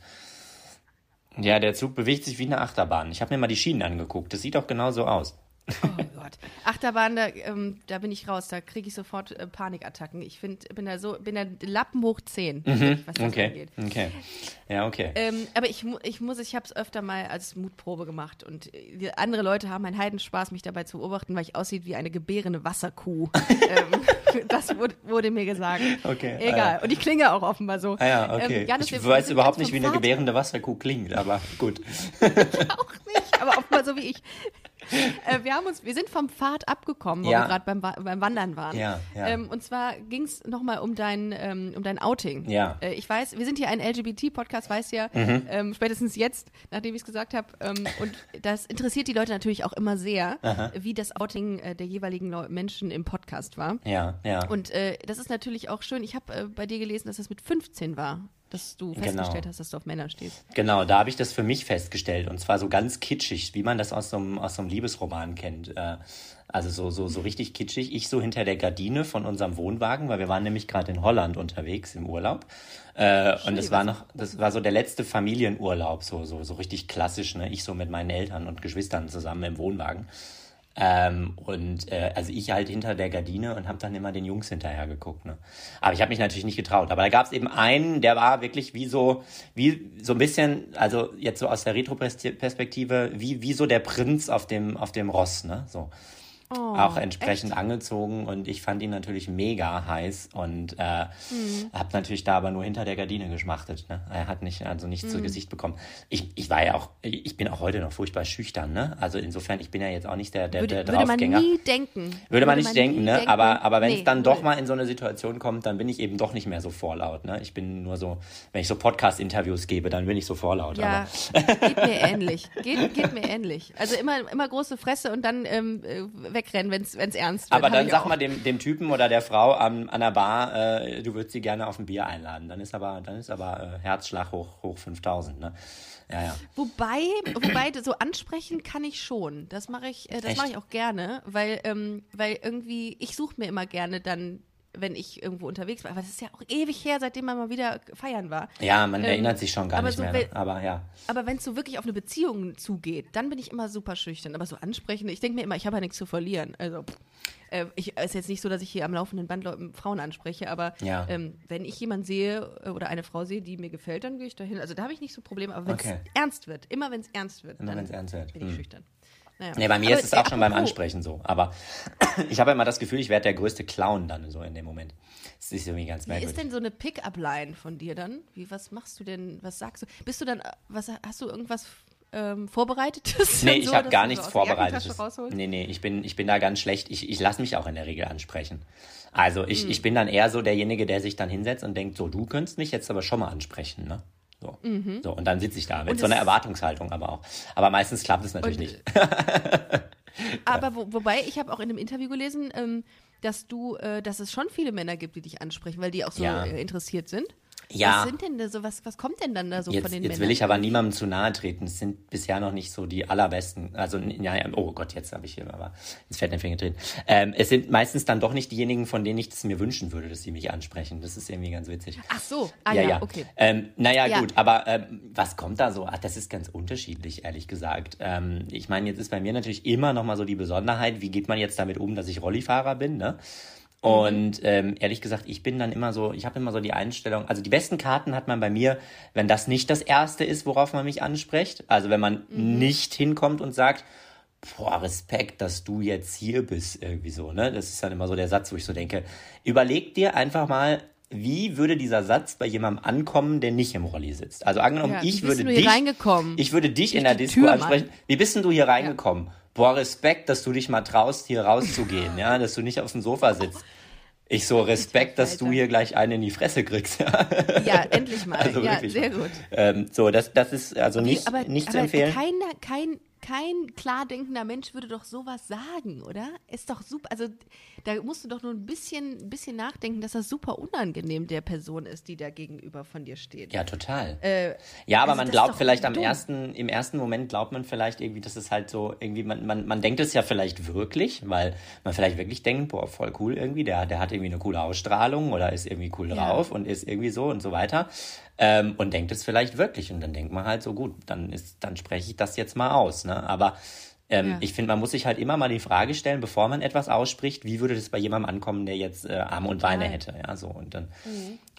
Ja, der Zug bewegt sich wie eine Achterbahn. Ich habe mir mal die Schienen angeguckt. Das sieht auch genauso aus. Oh Gott. Achterbahn, da, ähm, da bin ich raus, da kriege ich sofort äh, Panikattacken. Ich find, bin da so, bin da Lappen hoch 10, was das Okay, angeht. okay. Ja, okay. Ähm, aber ich, ich muss, ich habe es öfter mal als Mutprobe gemacht und äh, andere Leute haben einen Heidenspaß, mich dabei zu beobachten, weil ich aussieht wie eine gebärende Wasserkuh. ähm, das wurde, wurde mir gesagt. Okay, ah, Egal. ja. Und ich klinge auch offenbar so. Ah ja, okay. Ähm, Janis, ich weiß überhaupt nicht, wie eine gebärende Wasserkuh klingt, aber gut. auch nicht, aber offenbar so wie ich. Äh, wir haben uns, wir sind vom Pfad abgekommen, wo Ja. wir gerade beim, beim Wandern waren. Ja, ja. Ähm, und zwar ging es nochmal um dein, ähm, um dein Outing. Ja. Äh, ich weiß, wir sind hier ein LGBT-Podcast, weiß ja, Mhm. ähm, spätestens jetzt, nachdem ich es gesagt habe. Ähm, und das interessiert die Leute natürlich auch immer sehr, wie das Outing äh, der jeweiligen Leu Menschen im Podcast war. Ja, ja. Und äh, das ist natürlich auch schön. Ich habe äh, bei dir gelesen, dass das mit 15 war, dass du festgestellt hast, dass du auf Männer stehst. Genau, da habe ich das für mich festgestellt. Und zwar so ganz kitschig, wie man das aus so einem, aus so einem Liebesroman kennt. Äh, Also so, so, so richtig kitschig. Ich so hinter der Gardine von unserem Wohnwagen, weil wir waren nämlich gerade in Holland unterwegs im Urlaub. Äh, und es war noch, das war so der letzte Familienurlaub, so, so, so richtig klassisch, ne? Ich so mit meinen Eltern und Geschwistern zusammen im Wohnwagen. Ähm, und äh, also ich halt hinter der Gardine und habe dann immer den Jungs hinterher geguckt. Ne? Aber ich habe mich natürlich nicht getraut. Aber da gab es eben einen, der war wirklich wie so, wie so ein bisschen, also jetzt so aus der Retro-Perspektive, wie, wie so der Prinz auf dem, auf dem Ross, ne? So. Auch entsprechend angezogen und ich fand ihn natürlich mega heiß und äh, Mhm. habe natürlich da aber nur hinter der Gardine geschmachtet. Ne? Er hat nicht also nichts Mhm. zu Gesicht bekommen. Ich, ich war ja auch, ich bin auch heute noch furchtbar schüchtern. Ne? Also insofern, ich bin ja jetzt auch nicht der der, Würde, der würde man Draufgänger. nie denken. Würde man nicht denken, nie ne? denken. Aber, aber wenn es Nee, dann doch mal in so eine Situation kommt, dann bin ich eben doch nicht mehr so vorlaut. Ne? Ich bin nur so, wenn ich so Podcast-Interviews gebe, dann bin ich so vorlaut. Ja, Aber geht mir ähnlich. Geht, geht mir ähnlich. Also immer, immer große Fresse und dann ähm, äh, wegrennen, wenn es ernst wird. Aber dann sag mal dem, dem Typen oder der Frau an, an der Bar, äh, du würdest sie gerne auf ein Bier einladen. Dann ist aber, dann ist aber äh, Herzschlag hoch, hoch 5000. Ne? Ja, ja. Wobei, wobei so ansprechen kann ich schon. Das mache ich, äh, das mache ich auch gerne, weil, ähm, weil irgendwie ich suche mir immer gerne dann, wenn ich irgendwo unterwegs war. Aber das ist ja auch ewig her, seitdem man mal wieder feiern war. Ja, man Ähm, erinnert sich schon gar nicht so mehr. wel- Ne? Aber ja. Aber wenn es so wirklich auf eine Beziehung zugeht, dann bin ich immer super schüchtern. Aber so ansprechen, ich denke mir immer, ich habe ja nichts zu verlieren. Also äh, ich ist jetzt nicht so, dass ich hier am laufenden Band Frauen anspreche, aber Ja. ähm, wenn ich jemanden sehe äh, oder eine Frau sehe, die mir gefällt, dann gehe ich dahin. Also da habe ich nicht so Probleme. Aber wenn es Okay. ernst wird, immer wenn es ernst wird, Immer dann ernst wird. bin ich Hm. schüchtern. Naja. Nee, bei mir Aber, ist es auch schon beim apropos- Ansprechen so. Aber ich habe immer das Gefühl, ich werde der größte Clown dann so in dem Moment. Das ist irgendwie ganz Wie merkwürdig. ist denn so eine Pickup-Line von dir dann? Wie, was machst du denn, was sagst du? Bist du dann, was, hast du irgendwas ähm, Vorbereitetes? Nee, ich so, habe gar nichts so Vorbereitetes. Nee, nee, ich bin, ich bin da ganz schlecht. Ich, ich lasse mich auch in der Regel ansprechen. Also ich, Hm. ich bin dann eher so derjenige, der sich dann hinsetzt und denkt, so, du könntest mich jetzt aber schon mal ansprechen, ne? So, so und dann sitze ich da mit Mhm. So einer Erwartungshaltung aber auch. Aber meistens klappt es natürlich nicht. Aber wo, wobei, ich habe auch in einem Interview gelesen, ähm, dass du, äh, dass es schon viele Männer gibt, die dich ansprechen, weil die auch so Ja. interessiert sind. Ja. Was sind denn da so, was, was kommt denn dann da so Jetzt, von den jetzt Männern? will ich aber niemandem zu nahe treten. Es sind bisher noch nicht so die allerbesten. Also, ja, ja, oh Gott, jetzt habe ich hier aber ins Fettnäpfchen getreten. Ähm, es sind meistens dann doch nicht diejenigen, von denen ich es mir wünschen würde, dass sie mich ansprechen. Das ist irgendwie ganz witzig. Ach so, ah ja, okay. Ähm, naja, Ja. gut, aber ähm, was kommt da so? Ach, das ist ganz unterschiedlich, ehrlich gesagt. Ähm, ich meine, jetzt ist bei mir natürlich immer noch mal so die Besonderheit, wie geht man jetzt damit um, dass ich Rollifahrer bin, ne? Und ähm, ehrlich gesagt, ich bin dann immer so, ich habe immer so die Einstellung, also die besten Karten hat man bei mir, wenn das nicht das Erste ist, worauf man mich anspricht. Also wenn man nicht hinkommt und sagt, boah, Respekt, dass du jetzt hier bist, irgendwie so, ne? Das ist dann immer so der Satz, wo ich so denke, überleg dir einfach mal, wie würde dieser Satz bei jemandem ankommen, der nicht im Rolli sitzt? Also angenommen, Ja, ich würde du hier dich, reingekommen? ich würde dich in der Disco Tür, Mann. ansprechen. Wie bist denn du hier reingekommen? Boah, Respekt, dass du dich mal traust, hier rauszugehen, ja, dass du nicht auf dem Sofa sitzt. Ich so, Respekt, dass du hier gleich einen in die Fresse kriegst. Ja. Ja, endlich mal. Also ja, wirklich. sehr gut. Ähm, so, das, das ist also nicht, aber, nicht zu aber empfehlen. Kein, kein, kein klar denkender Mensch würde doch sowas sagen, oder? Ist doch super. Also da musst du doch nur ein bisschen, ein bisschen nachdenken, dass das super unangenehm der Person ist, die da gegenüber von dir steht. Ja, total. Äh, ja, aber also man glaubt vielleicht am dumm. ersten, im ersten Moment glaubt man vielleicht irgendwie, dass es halt so irgendwie, man, man, man denkt es ja vielleicht wirklich, weil man vielleicht wirklich denkt, boah, voll cool irgendwie, der, der hat irgendwie eine coole Ausstrahlung oder ist irgendwie cool Ja. drauf und ist irgendwie so und so weiter. Ähm, und denkt es vielleicht wirklich. Und dann denkt man halt so, gut, dann ist, dann spreche ich das jetzt mal aus. Ne? Aber ähm, Ja. ich finde, man muss sich halt immer mal die Frage stellen, bevor man etwas ausspricht, wie würde das bei jemandem ankommen, der jetzt äh, Arme und Beine hätte. Ja, so. Und dann,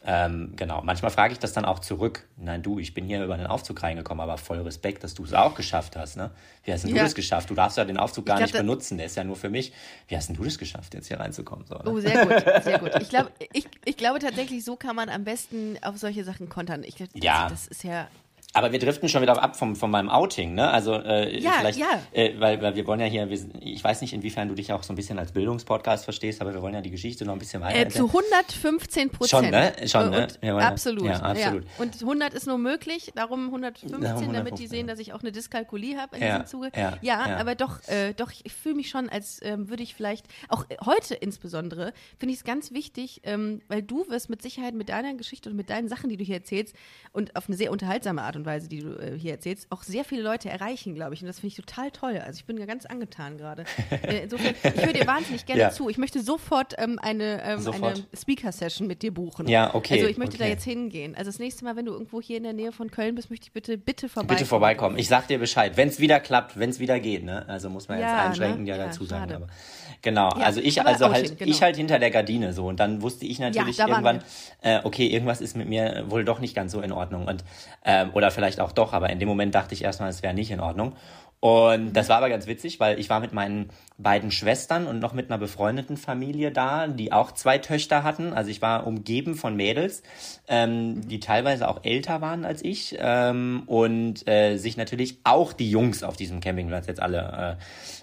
ähm, genau. Manchmal frage ich das dann auch zurück. Nein, du, ich bin hier über den Aufzug reingekommen, aber voll Respekt, dass du es auch geschafft hast. Ne? Wie hast denn du Ja. das geschafft? Du darfst ja den Aufzug gar glaub, nicht benutzen, der ist ja nur für mich. Wie hast denn du das geschafft, jetzt hier reinzukommen? So, ne? Oh, sehr gut, sehr gut. Ich, glaub, ich, ich glaube tatsächlich, so kann man am besten auf solche Sachen kontern. Ich, glaub, Ja. Das ist ja. Aber wir driften schon wieder ab vom, von meinem Outing, ne? Also äh, Ja, vielleicht, ja. Äh, weil, weil wir wollen ja hier, wir, ich weiß nicht, inwiefern du dich auch so ein bisschen als Bildungspodcast verstehst, aber wir wollen ja die Geschichte noch ein bisschen weiter Äh, zu 115 Prozent. Schon, ne? Schon, ne? Und, Ja, absolut. ja, absolut. Und 100 ist nur möglich, darum 115, Darum damit 115, die sehen, ja. dass ich auch eine Dyskalkulie habe in Ja, diesem Zuge. ja, ja. aber doch, äh, doch, ich fühle mich schon, als ähm, würde ich vielleicht, auch heute insbesondere, finde ich es ganz wichtig, ähm, weil du wirst mit Sicherheit mit deiner Geschichte und mit deinen Sachen, die du hier erzählst, und auf eine sehr unterhaltsame Art und Weise, die du äh, hier erzählst, auch sehr viele Leute erreichen, glaube ich. Und das finde ich total toll. Also ich bin ja ganz angetan gerade. Äh, Insofern, ich höre dir wahnsinnig gerne Ja. zu. Ich möchte sofort ähm, eine, ähm, Sofort. eine Speaker-Session mit dir buchen. Ja, okay, Also ich möchte da okay. jetzt hingehen. Also das nächste Mal, wenn du irgendwo hier in der Nähe von Köln bist, möchte ich bitte, bitte vorbeikommen. Bitte vorbeikommen. Ich sag dir Bescheid, wenn es wieder klappt, wenn es wieder geht, ne? Also muss man jetzt Ja, einschränkend ne? ja Ja, dazu sagen. schade. Aber genau, also ich, also halt, genau. ich halt hinter der Gardine so und dann wusste ich natürlich da irgendwann, äh, okay, irgendwas ist mit mir wohl doch nicht ganz so in Ordnung und ähm, oder vielleicht auch doch, aber in dem Moment dachte ich erstmal, es wäre nicht in Ordnung. Und das war aber ganz witzig, weil ich war mit meinen beiden Schwestern und noch mit einer befreundeten Familie da, die auch zwei Töchter hatten. Also ich war umgeben von Mädels, ähm, die teilweise auch älter waren als ich ähm, und äh, sich natürlich auch die Jungs auf diesem Campingplatz jetzt alle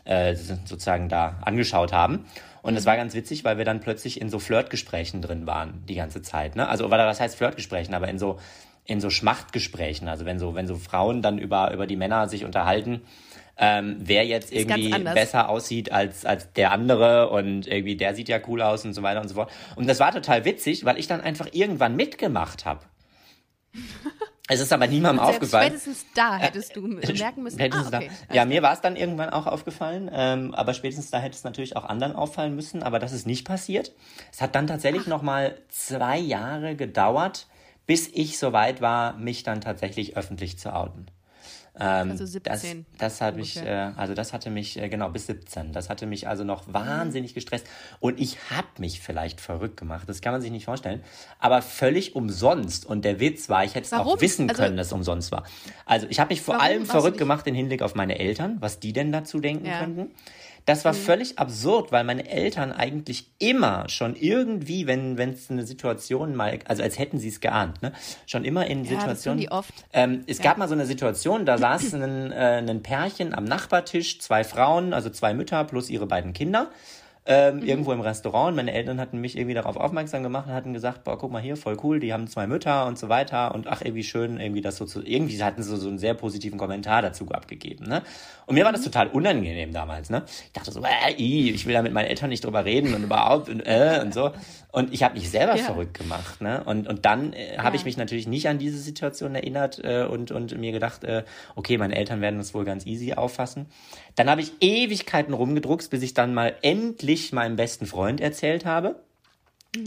äh, äh, sozusagen da angeschaut haben. Und es war ganz witzig, weil wir dann plötzlich in so Flirtgesprächen drin waren die ganze Zeit. Ne? Also, oder was heißt Flirtgesprächen, aber in so in so Schmachtgesprächen, also wenn so wenn so Frauen dann über über die Männer sich unterhalten, ähm, wer jetzt Ist irgendwie besser aussieht als, als der andere und irgendwie der sieht ja cool aus und so weiter und so fort. Und das war total witzig, weil ich dann einfach irgendwann mitgemacht habe. Es ist aber niemandem aufgefallen. Spätestens da hättest du merken müssen. Spätestens ah, okay. da. Ja, mir war es dann irgendwann auch aufgefallen, ähm, aber spätestens da hätte es natürlich auch anderen auffallen müssen, aber das ist nicht passiert. Es hat dann tatsächlich noch mal zwei Jahre gedauert, bis ich soweit war, mich dann tatsächlich öffentlich zu outen. Ähm, Also 17 Das, das hat mich, äh, also das hatte mich, äh, genau, bis 17. Das hatte mich also noch wahnsinnig gestresst. Und ich hab mich vielleicht verrückt gemacht. Das kann man sich nicht vorstellen. Aber völlig umsonst. Und der Witz war, ich hätte es auch wissen Also- können, dass es umsonst war. Also ich habe mich vor allem verrückt gemacht im Hinblick auf meine Eltern, was die denn dazu denken Ja. könnten. Das war Mhm. völlig absurd, weil meine Eltern eigentlich immer schon irgendwie, wenn wenn es eine Situation mal, also als hätten sie es geahnt, ne, schon immer in Ja, das Situationen. die oft. Ähm, es gab mal so eine Situation, da saß ein, äh, ein Pärchen am Nachbartisch, zwei Frauen, also zwei Mütter plus ihre beiden Kinder. Ähm, Irgendwo im Restaurant. Meine Eltern hatten mich irgendwie darauf aufmerksam gemacht und hatten gesagt, boah, guck mal hier, voll cool, die haben zwei Mütter und so weiter und ach, irgendwie schön, irgendwie das so zu, irgendwie hatten sie so einen sehr positiven Kommentar dazu abgegeben, ne? Und mir war das total unangenehm damals, ne? Ich dachte so, äh, ich will da mit meinen Eltern nicht drüber reden und überhaupt und, äh, und so. Und ich habe mich selber Ja. verrückt gemacht, ne? Und, und dann äh, habe Ja. ich mich natürlich nicht an diese Situation erinnert äh, und, und mir gedacht, äh, okay, meine Eltern werden das wohl ganz easy auffassen. Dann habe ich Ewigkeiten rumgedruckst, bis ich dann mal endlich meinem besten Freund erzählt habe.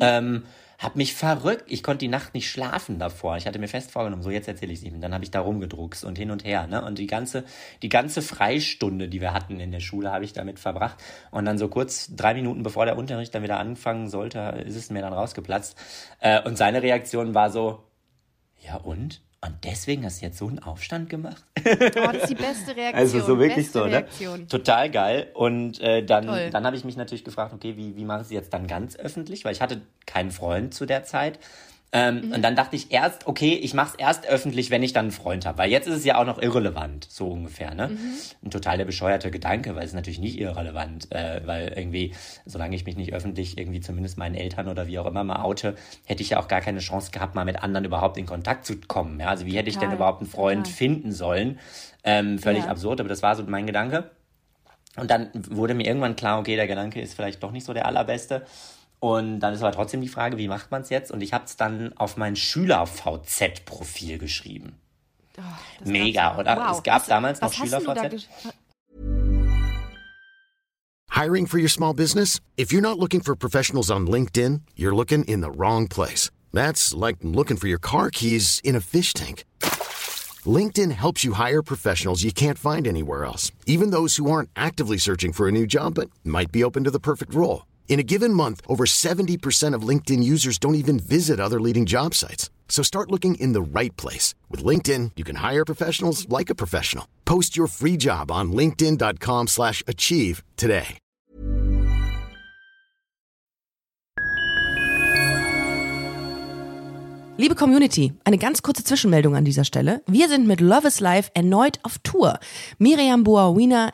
Ähm, hab mich verrückt. Ich konnte die Nacht nicht schlafen davor. Ich hatte mir fest vorgenommen, so jetzt erzähle ich es ihm. Dann habe ich da rumgedruckst und hin und her. Ne? Und die ganze, die ganze Freistunde, die wir hatten in der Schule, habe ich damit verbracht. Und dann so kurz drei Minuten bevor der Unterricht dann wieder anfangen sollte, ist es mir dann rausgeplatzt. Äh, und seine Reaktion war so, ja und? Und deswegen hast du jetzt so einen Aufstand gemacht? Oh, das ist die beste Reaktion. Also so wirklich beste so, ne? Reaktion. Total geil. Und äh, dann, Toll. dann habe ich mich natürlich gefragt, okay, wie, wie mache ich es jetzt dann ganz öffentlich? Weil ich hatte keinen Freund zu der Zeit. Ähm, mhm. Und dann dachte ich erst, okay, ich mache es erst öffentlich, wenn ich dann einen Freund habe. Weil jetzt ist es ja auch noch irrelevant, so ungefähr. Ne? Mhm. Ein total der bescheuerte Gedanke, weil es ist natürlich nicht irrelevant. Äh, weil irgendwie, solange ich mich nicht öffentlich irgendwie zumindest meinen Eltern oder wie auch immer mal oute, hätte ich ja auch gar keine Chance gehabt, mal mit anderen überhaupt in Kontakt zu kommen. Ja? Also wie hätte ich denn überhaupt einen Freund total. finden sollen? Ähm, völlig ja. absurd, aber das war so mein Gedanke. Und dann wurde mir irgendwann klar, okay, der Gedanke ist vielleicht doch nicht so der allerbeste. Und dann ist aber trotzdem die Frage, wie macht man es jetzt? Und ich habe es dann auf mein Schüler-VZ-Profil geschrieben. Oh, Mega, oder? Wow. Es gab was, damals noch Schüler-VZ. Hiring for your small business? If you're not looking for professionals on LinkedIn, you're looking in the wrong place. That's like looking for your car keys in a fish tank. LinkedIn helps you hire professionals you can't find anywhere else, even those who aren't actively searching for a new job but might be open to the perfect role. In a given month, over 70% of LinkedIn users don't even visit other leading job sites. So start looking in the right place. With LinkedIn, you can hire professionals like a professional. Post your free job on linkedin.com slash achieve today. Liebe Community, eine ganz kurze Zwischenmeldung an dieser Stelle. Wir sind mit Love is Life erneut auf Tour. Miriam Boawina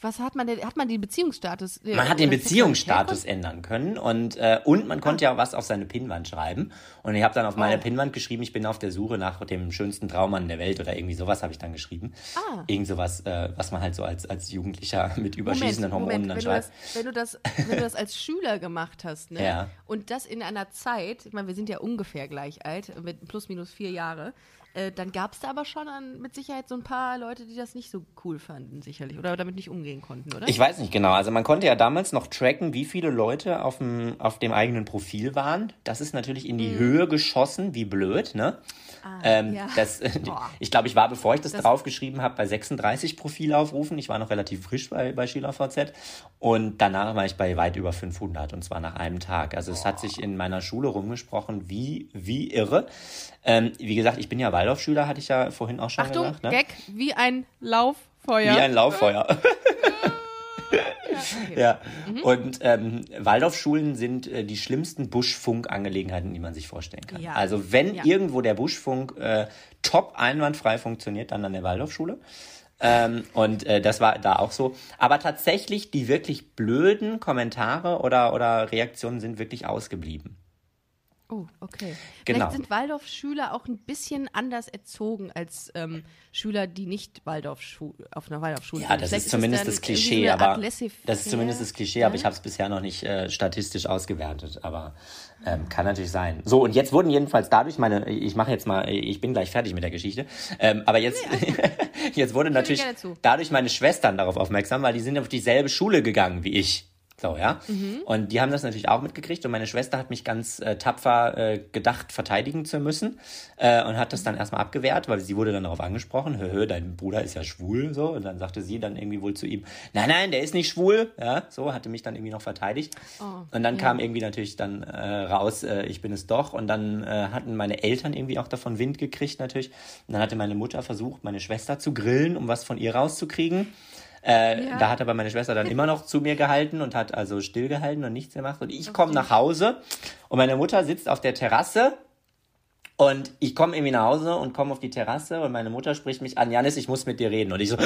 Was hat man denn, hat man den Beziehungsstatus? Man hat den Beziehungsstatus ändern können und, äh, und man konnte ja was auf seine Pinnwand schreiben. Und ich habe dann auf meine oh. Pinnwand geschrieben, ich bin auf der Suche nach dem schönsten Traummann der Welt oder irgendwie sowas habe ich dann geschrieben. Ah. Irgend sowas, äh, was man halt so als, als Jugendlicher mit überschießenden Hormonen Moment, dann schreibt. wenn, du das, wenn du das als Schüler gemacht hast, ne? Ja. Und das in einer Zeit, ich meine, wir sind ja ungefähr gleich alt, mit plus minus vier Jahre. Äh, dann gab es da aber schon an, mit Sicherheit so ein paar Leute, die das nicht so cool fanden, sicherlich. Oder damit nicht umgehen konnten, oder? Ich weiß nicht genau. Also man konnte ja damals noch tracken, wie viele Leute auf dem, auf dem eigenen Profil waren. Das ist natürlich in die mhm. Höhe geschossen, wie blöd, ne? Ah, ähm, ja. das, ich glaube, ich war, bevor ich das, das draufgeschrieben habe, bei 36 Profilaufrufen. Ich war noch relativ frisch bei, bei SchülerVZ. Und danach war ich bei weit über 500 und zwar nach einem Tag. Also es hat sich in meiner Schule rumgesprochen, wie, wie irre. Ähm, wie gesagt, ich bin ja Waldorfschüler, hatte ich ja vorhin auch schon Achtung, gesagt. Ne? Gag, wie ein Lauffeuer. Wie ein Lauffeuer. okay. Ja. Mhm. Und ähm, Waldorfschulen sind äh, die schlimmsten Buschfunk-Angelegenheiten, die man sich vorstellen kann. Ja. Also wenn ja. irgendwo der Buschfunk äh, top einwandfrei funktioniert, dann an der Waldorfschule. Ähm, und äh, das war da auch so. Aber tatsächlich, die wirklich blöden Kommentare oder, oder Reaktionen sind wirklich ausgeblieben. Oh, okay. Genau. Vielleicht sind Waldorfschüler auch ein bisschen anders erzogen als ähm, Schüler, die nicht Waldorf auf einer Waldorfschule sind. Ja, das ist zumindest das Klischee, aber das ist zumindest das Klischee, aber ich habe es bisher noch nicht äh, statistisch ausgewertet, aber ähm, kann natürlich sein. So, und jetzt wurden jedenfalls dadurch meine, ich mache jetzt mal, ich bin gleich fertig mit der Geschichte, ähm, aber jetzt, nee, jetzt wurde natürlich dadurch meine Schwestern darauf aufmerksam, weil die sind auf dieselbe Schule gegangen wie ich. So, ja. Mhm. Und die haben das natürlich auch mitgekriegt und meine Schwester hat mich ganz äh, tapfer äh, gedacht, verteidigen zu müssen äh, und hat das dann erstmal abgewehrt, weil sie wurde dann darauf angesprochen, hö, hö, dein Bruder ist ja schwul, so. Und dann sagte sie dann irgendwie wohl zu ihm, nein, nein, der ist nicht schwul, ja, so, hatte mich dann irgendwie noch verteidigt. Oh, und dann ja. kam irgendwie natürlich dann äh, raus, äh, ich bin es doch. Und dann äh, hatten meine Eltern irgendwie auch davon Wind gekriegt natürlich. Und dann hatte meine Mutter versucht, meine Schwester zu grillen, um was von ihr rauszukriegen. Äh, ja. Da hat aber meine Schwester dann immer noch zu mir gehalten und hat also stillgehalten und nichts gemacht. Und ich komme nach Hause und meine Mutter sitzt auf der Terrasse und ich komme irgendwie nach Hause und komme auf die Terrasse und meine Mutter spricht mich an, Janis, ich muss mit dir reden. Und ich so,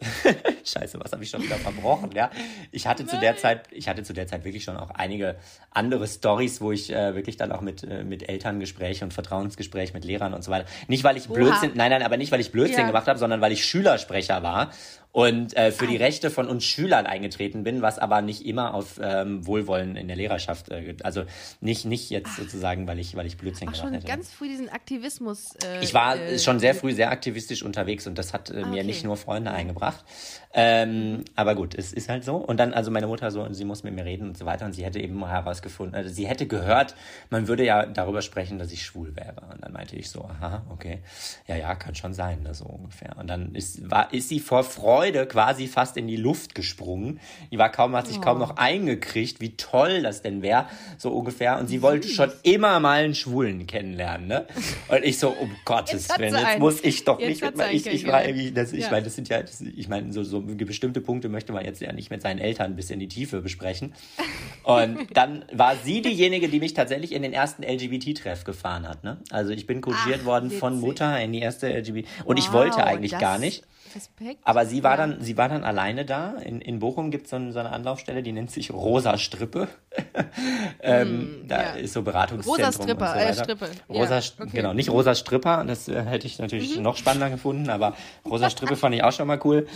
Scheiße, was habe ich schon wieder verbrochen, ja? Ich hatte Nein. zu der Zeit, ich hatte zu der Zeit wirklich schon auch einige andere Stories, wo ich äh, wirklich dann auch mit äh, mit Elterngespräche und Vertrauensgespräch mit Lehrern und so weiter. Nicht weil ich Oha. Blödsinn, nein, nein, aber nicht weil ich Blödsinn ja. gemacht habe, sondern weil ich Schülersprecher war und äh, für die Rechte von uns Schülern eingetreten bin, was aber nicht immer auf ähm, Wohlwollen in der Lehrerschaft, äh, also nicht nicht jetzt sozusagen, weil ich weil ich Blödsinn Ach, gemacht schon hätte. ganz früh diesen Aktivismus. Äh, Ich war äh, schon sehr früh sehr aktivistisch unterwegs und das hat äh, mir okay. nicht nur Freunde eingebracht. Ähm, aber gut, es ist halt so. Und dann, also meine Mutter so, sie muss mit mir reden und so weiter. Und sie hätte eben mal herausgefunden, also sie hätte gehört, man würde ja darüber sprechen, dass ich schwul wäre. Und dann meinte ich so, aha, okay. Ja, ja, kann schon sein, ne, so ungefähr. Und dann ist, war, ist sie vor Freude quasi fast in die Luft gesprungen. Die war kaum, hat sich kaum Oh. noch eingekriegt, wie toll das denn wäre, so ungefähr. Und sie wollte schon immer mal einen Schwulen kennenlernen, ne? Und ich so, um Gottes Jetzt Willen, jetzt einen. muss ich doch Jetzt nicht ich, ich war irgendwie, das, ich Ja. meine, das sind ja, das, ich meine, so, so bestimmte Punkte möchte man jetzt ja nicht mit seinen Eltern bis in die Tiefe besprechen. Und dann war sie diejenige, die mich tatsächlich in den ersten LGBT-Treff gefahren hat, ne? Also ich bin Ach, worden von. Mutter in die erste LGBT, und ich Wow, wollte eigentlich gar nicht. Respekt. Aber sie war Ja. dann, sie war dann alleine da. In, in Bochum gibt so es so eine Anlaufstelle, die nennt sich Rosa Strippe. ähm, da Hm, ja. ist so Beratungszentrum. Rosa Stripper, so äh. Strippe. Rosa, Ja, okay. Mhm. genau, nicht Rosa Stripper, das äh, hätte ich natürlich noch spannender gefunden, aber Rosa Strippe fand ich auch schon mal cool.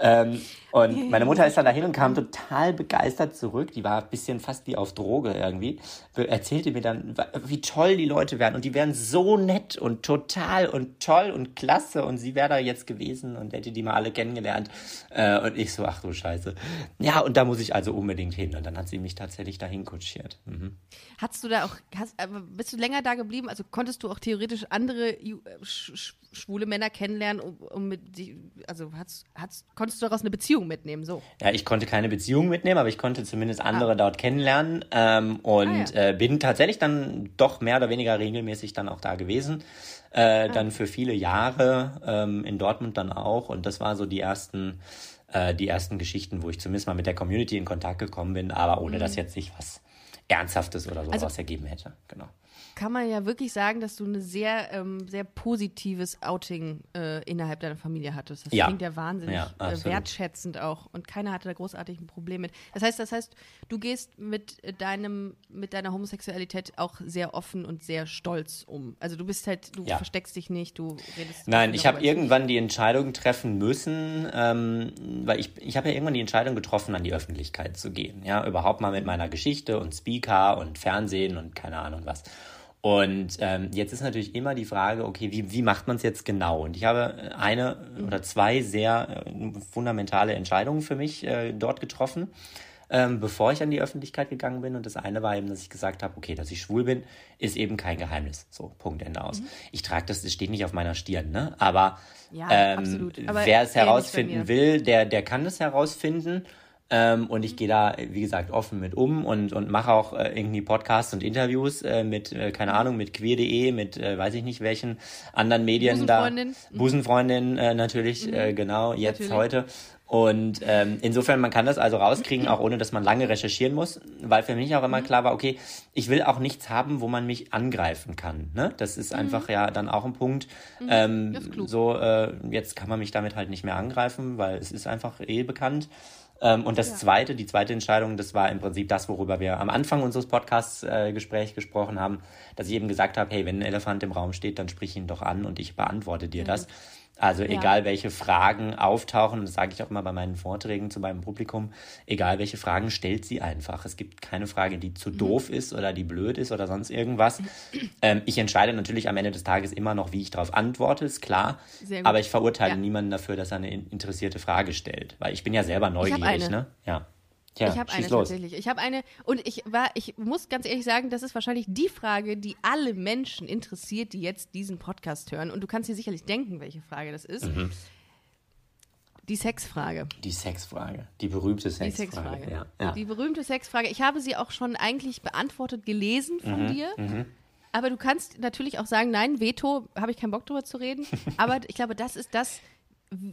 Ähm, und meine Mutter ist dann dahin und kam total begeistert zurück. Die war ein bisschen fast wie auf Droge irgendwie. Erzählte mir dann, wie toll die Leute wären. Und die wären so nett und total und toll und klasse. Und sie wäre da jetzt gewesen und hätte die mal alle kennengelernt. Äh, und ich so, ach du Scheiße. Ja, und da muss ich also unbedingt hin. Und dann hat sie mich tatsächlich dahin kutschiert. Mhm. Hattest du da auch, hast, aber bist du länger da geblieben? Also konntest du auch theoretisch andere äh, sch, sch, schwule Männer kennenlernen, um, um mit die, also hast, hast, konntest du daraus eine Beziehung mitnehmen? So. Ja, ich konnte keine Beziehung mitnehmen, aber ich konnte zumindest andere dort kennenlernen ähm, und Ah, ja. äh, bin tatsächlich dann doch mehr oder weniger regelmäßig dann auch da gewesen. Ah. Äh, Dann für viele Jahre ähm, in Dortmund dann auch und das war so die ersten äh, die ersten Geschichten, wo ich zumindest mal mit der Community in Kontakt gekommen bin, aber ohne dass jetzt sich was Ernsthaftes oder so Mhm. Also- ergeben hätte. Genau. Kann man ja wirklich sagen, dass du ein sehr, ähm, sehr positives Outing äh, innerhalb deiner Familie hattest. Das Ja. klingt ja wahnsinnig Ja, äh, wertschätzend auch. Und keiner hatte da großartig ein Problem mit. Das heißt, das heißt, du gehst mit äh, deinem, mit deiner Homosexualität auch sehr offen und sehr stolz um. Also du bist halt, du Ja. versteckst dich nicht, du redest. Nein, ich habe irgendwann die Entscheidung treffen müssen, ähm, weil ich, ich habe ja irgendwann die Entscheidung getroffen, an die Öffentlichkeit zu gehen. Ja, überhaupt mal mit meiner Geschichte und Speaker und Fernsehen und keine Ahnung was. Und ähm, jetzt ist natürlich immer die Frage, okay, wie, wie macht man es jetzt genau? Und ich habe eine oder zwei sehr äh, fundamentale Entscheidungen für mich äh, dort getroffen ähm, bevor ich an die Öffentlichkeit gegangen bin. Und das eine war eben, dass ich gesagt habe, okay, dass ich schwul bin, ist eben kein Geheimnis. So, Punkt, Ende aus. Ich trage das, das steht nicht auf meiner Stirn, ne? Aber, Ja, ähm. Aber wer es herausfinden will, der, der kann es herausfinden. Ähm, und ich gehe da, wie gesagt, offen mit um und, und mache auch äh, irgendwie Podcasts und Interviews äh, mit, äh, keine Ahnung, mit queer.de, mit äh, weiß ich nicht welchen anderen Medien da. Busenfreundin. Mhm. Busenfreundin äh, natürlich, äh, genau, jetzt Natürlich. heute. Und ähm, insofern, man kann das also rauskriegen, auch ohne dass man lange recherchieren muss, weil für mich auch immer Mhm. klar war, okay, ich will auch nichts haben, wo man mich angreifen kann. Ne? Das ist einfach ja dann auch ein Punkt. Ähm, Mhm. klug. so, äh, jetzt kann man mich damit halt nicht mehr angreifen, weil es ist einfach eh bekannt. Ähm, und das zweite, die zweite Entscheidung, das war im Prinzip das, worüber wir am Anfang unseres Podcasts-Gesprächs äh, gesprochen haben, dass ich eben gesagt habe, hey, wenn ein Elefant im Raum steht, dann sprich ihn doch an und ich beantworte dir das. Also egal welche Fragen auftauchen, das sage ich auch immer bei meinen Vorträgen zu meinem Publikum, egal welche Fragen, stellt sie einfach. Es gibt keine Frage, die Mhm. zu doof ist oder die blöd ist oder sonst irgendwas. Ähm, ich entscheide natürlich am Ende des Tages immer noch, wie ich darauf antworte, ist klar. Aber ich verurteile Ja. niemanden dafür, dass er eine in- interessierte Frage stellt. Weil ich bin ja selber neugierig, ne? Ja. Tja, Ich habe eine los. tatsächlich. Ich habe eine und ich war, ich muss ganz ehrlich sagen, das ist wahrscheinlich die Frage, die alle Menschen interessiert, die jetzt diesen Podcast hören. Und du kannst dir sicherlich denken, welche Frage das ist. Mhm. Die Sexfrage. Die Sexfrage. Die berühmte Die Sexfrage. Sexfrage. Ja. Ja. Die berühmte Sexfrage. Ich habe sie auch schon eigentlich beantwortet gelesen von Mhm, dir. Aber du kannst natürlich auch sagen, nein, Veto, habe ich keinen Bock drüber zu reden. Aber ich glaube, das ist das,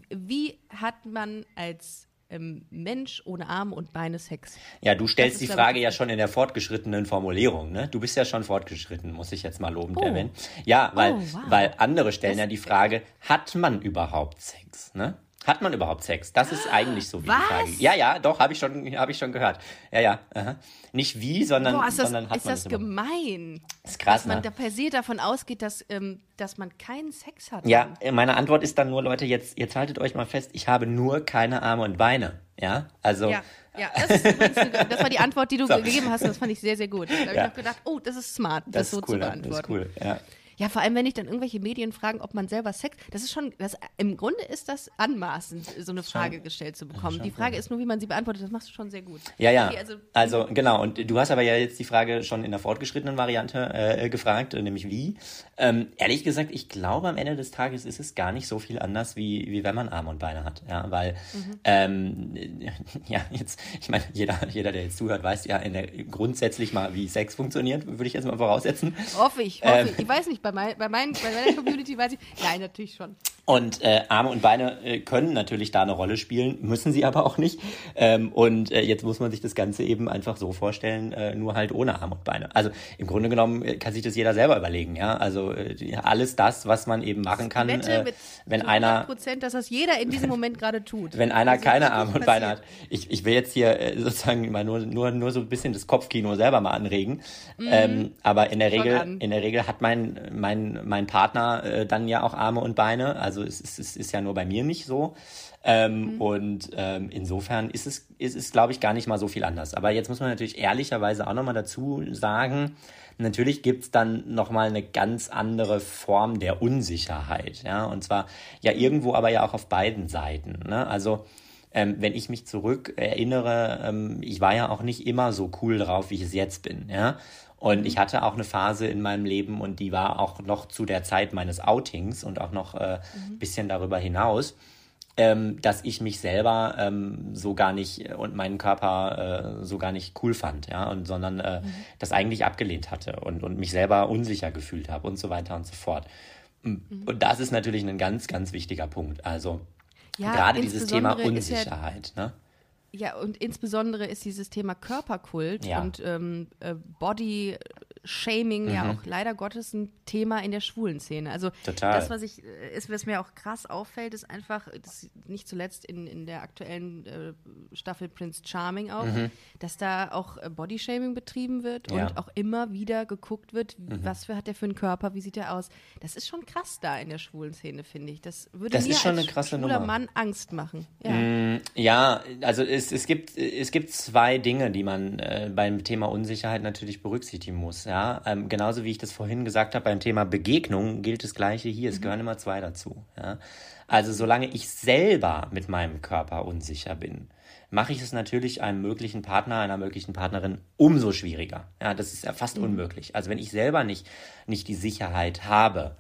wie hat man als ähm, Mensch ohne Arme und Beine Sex? Ja, du stellst ist, die ich, Frage ja schon in der fortgeschrittenen Formulierung, ne? Du bist ja schon fortgeschritten, muss ich jetzt mal lobend Oh. erwähnen. Ja, weil, Oh, wow. weil andere stellen Das- ja die Frage, hat man überhaupt Sex, ne? Hat man überhaupt Sex? Das ist eigentlich so wie Was? die Frage. Ja, ja, doch, habe ich schon, habe ich schon gehört. Ja, ja. Aha. Nicht wie, sondern, Boah, ist das, sondern hat ist man das es immer. gemein. Das ist krass, dass man ne? da per se davon ausgeht, dass, ähm, dass man keinen Sex hat. Ja, meine Antwort ist dann nur, Leute, jetzt, jetzt haltet euch mal fest, ich habe nur keine Arme und Beine. Ja, also. Ja, ja. Das, ist übrigens das war die Antwort, die du So. gegeben hast. und Das fand ich sehr, sehr gut. Da habe Ja. ich noch gedacht, oh, das ist smart, das, das so ist cool, zu ne? beantworten. das ist cool. Ja. Ja, vor allem, wenn ich dann irgendwelche Medien fragen, ob man selber Sex, das ist schon, das, im Grunde ist das anmaßend, so eine Frage gestellt zu bekommen. Die Frage ist nur, wie man sie beantwortet. Das machst du schon sehr gut. Ja, ja. Okay, also, also, genau. Und du hast aber ja jetzt die Frage schon in der fortgeschrittenen Variante äh, gefragt, äh, nämlich wie. Ähm, ehrlich gesagt, ich glaube, am Ende des Tages ist es gar nicht so viel anders, wie, wie wenn man Arme und Beine hat. Ja, weil, Mhm. ähm, ja, jetzt, ich meine, jeder, jeder, der jetzt zuhört, weiß ja in der, grundsätzlich mal, wie Sex funktioniert, würde ich jetzt mal voraussetzen. hoffe ich, hoffe Ähm. ich. Ich weiß nicht, bei, mein, bei, mein, bei meiner Community weiß ich, nein, natürlich schon. Und äh, Arme und Beine äh, können natürlich da eine Rolle spielen, müssen sie aber auch nicht. Ähm, und äh, jetzt muss man sich das Ganze eben einfach so vorstellen, äh, nur halt ohne Arme und Beine. Also im Grunde genommen äh, kann sich das jeder selber überlegen, ja. Also äh, alles das, was man eben machen kann, äh, wenn einer Prozent, dass das jeder in diesem Moment gerade tut. wenn einer ist keine Arme und Beine hat. Ich, ich will jetzt hier äh, sozusagen mal nur, nur, nur so ein bisschen das Kopfkino selber mal anregen. Ähm, aber in der Regel, an. in der Regel hat mein, mein, mein Partner äh, dann ja auch Arme und Beine. Also es, ist- es ist ja nur bei mir nicht so. Ähm, Und ähm, insofern ist es, ist es, glaube ich, gar nicht mal so viel anders. Aber jetzt muss man natürlich ehrlicherweise auch nochmal dazu sagen, natürlich gibt's dann nochmal eine ganz andere Form der Unsicherheit. Ja? Und zwar ja irgendwo aber ja auch auf beiden Seiten. Ne? Also ähm, wenn ich mich zurück erinnere, ähm, ich war ja auch nicht immer so cool drauf, wie ich es jetzt bin, ja. Und ich hatte auch eine Phase in meinem Leben und die war auch noch zu der Zeit meines Outings und auch noch äh, ein bisschen darüber hinaus, ähm, dass ich mich selber ähm, so gar nicht äh, und meinen Körper äh, so gar nicht cool fand, ja, und sondern äh, das eigentlich abgelehnt hatte und, und mich selber unsicher gefühlt habe und so weiter und so fort. Und das ist natürlich ein ganz, ganz wichtiger Punkt. Also Ja, gerade dieses Thema ist ja- Unsicherheit, ne? Ja, und insbesondere ist dieses Thema Körperkult Ja. und ähm, äh, Body Shaming ja Mhm. auch leider Gottes ein Thema in der schwulen Szene. Also Total. das, was ich, äh, ist, was mir auch krass auffällt, ist einfach, das, nicht zuletzt in, in der aktuellen äh, Staffel Prince Charming auch, dass da auch äh, Body Shaming betrieben wird Mhm. Ja. Mhm. und auch immer wieder geguckt wird, was für hat der für einen Körper, wie sieht er aus. Das ist schon krass da in der schwulen Szene, finde ich. Das würde Das mir ist schon als eine krasse schwuler Nummer. Mann Angst machen. Ja. Ja, also es, es, gibt, es gibt zwei Dinge, die man äh, beim Thema Unsicherheit natürlich berücksichtigen muss. Ja? Ähm, genauso wie ich das vorhin gesagt habe, beim Thema Begegnung gilt das Gleiche hier. Es gehören immer zwei dazu. Ja? Also solange ich selber mit meinem Körper unsicher bin, mache ich es natürlich einem möglichen Partner, einer möglichen Partnerin umso schwieriger. Ja, das ist ja fast unmöglich. Also wenn ich selber nicht, nicht die Sicherheit habe,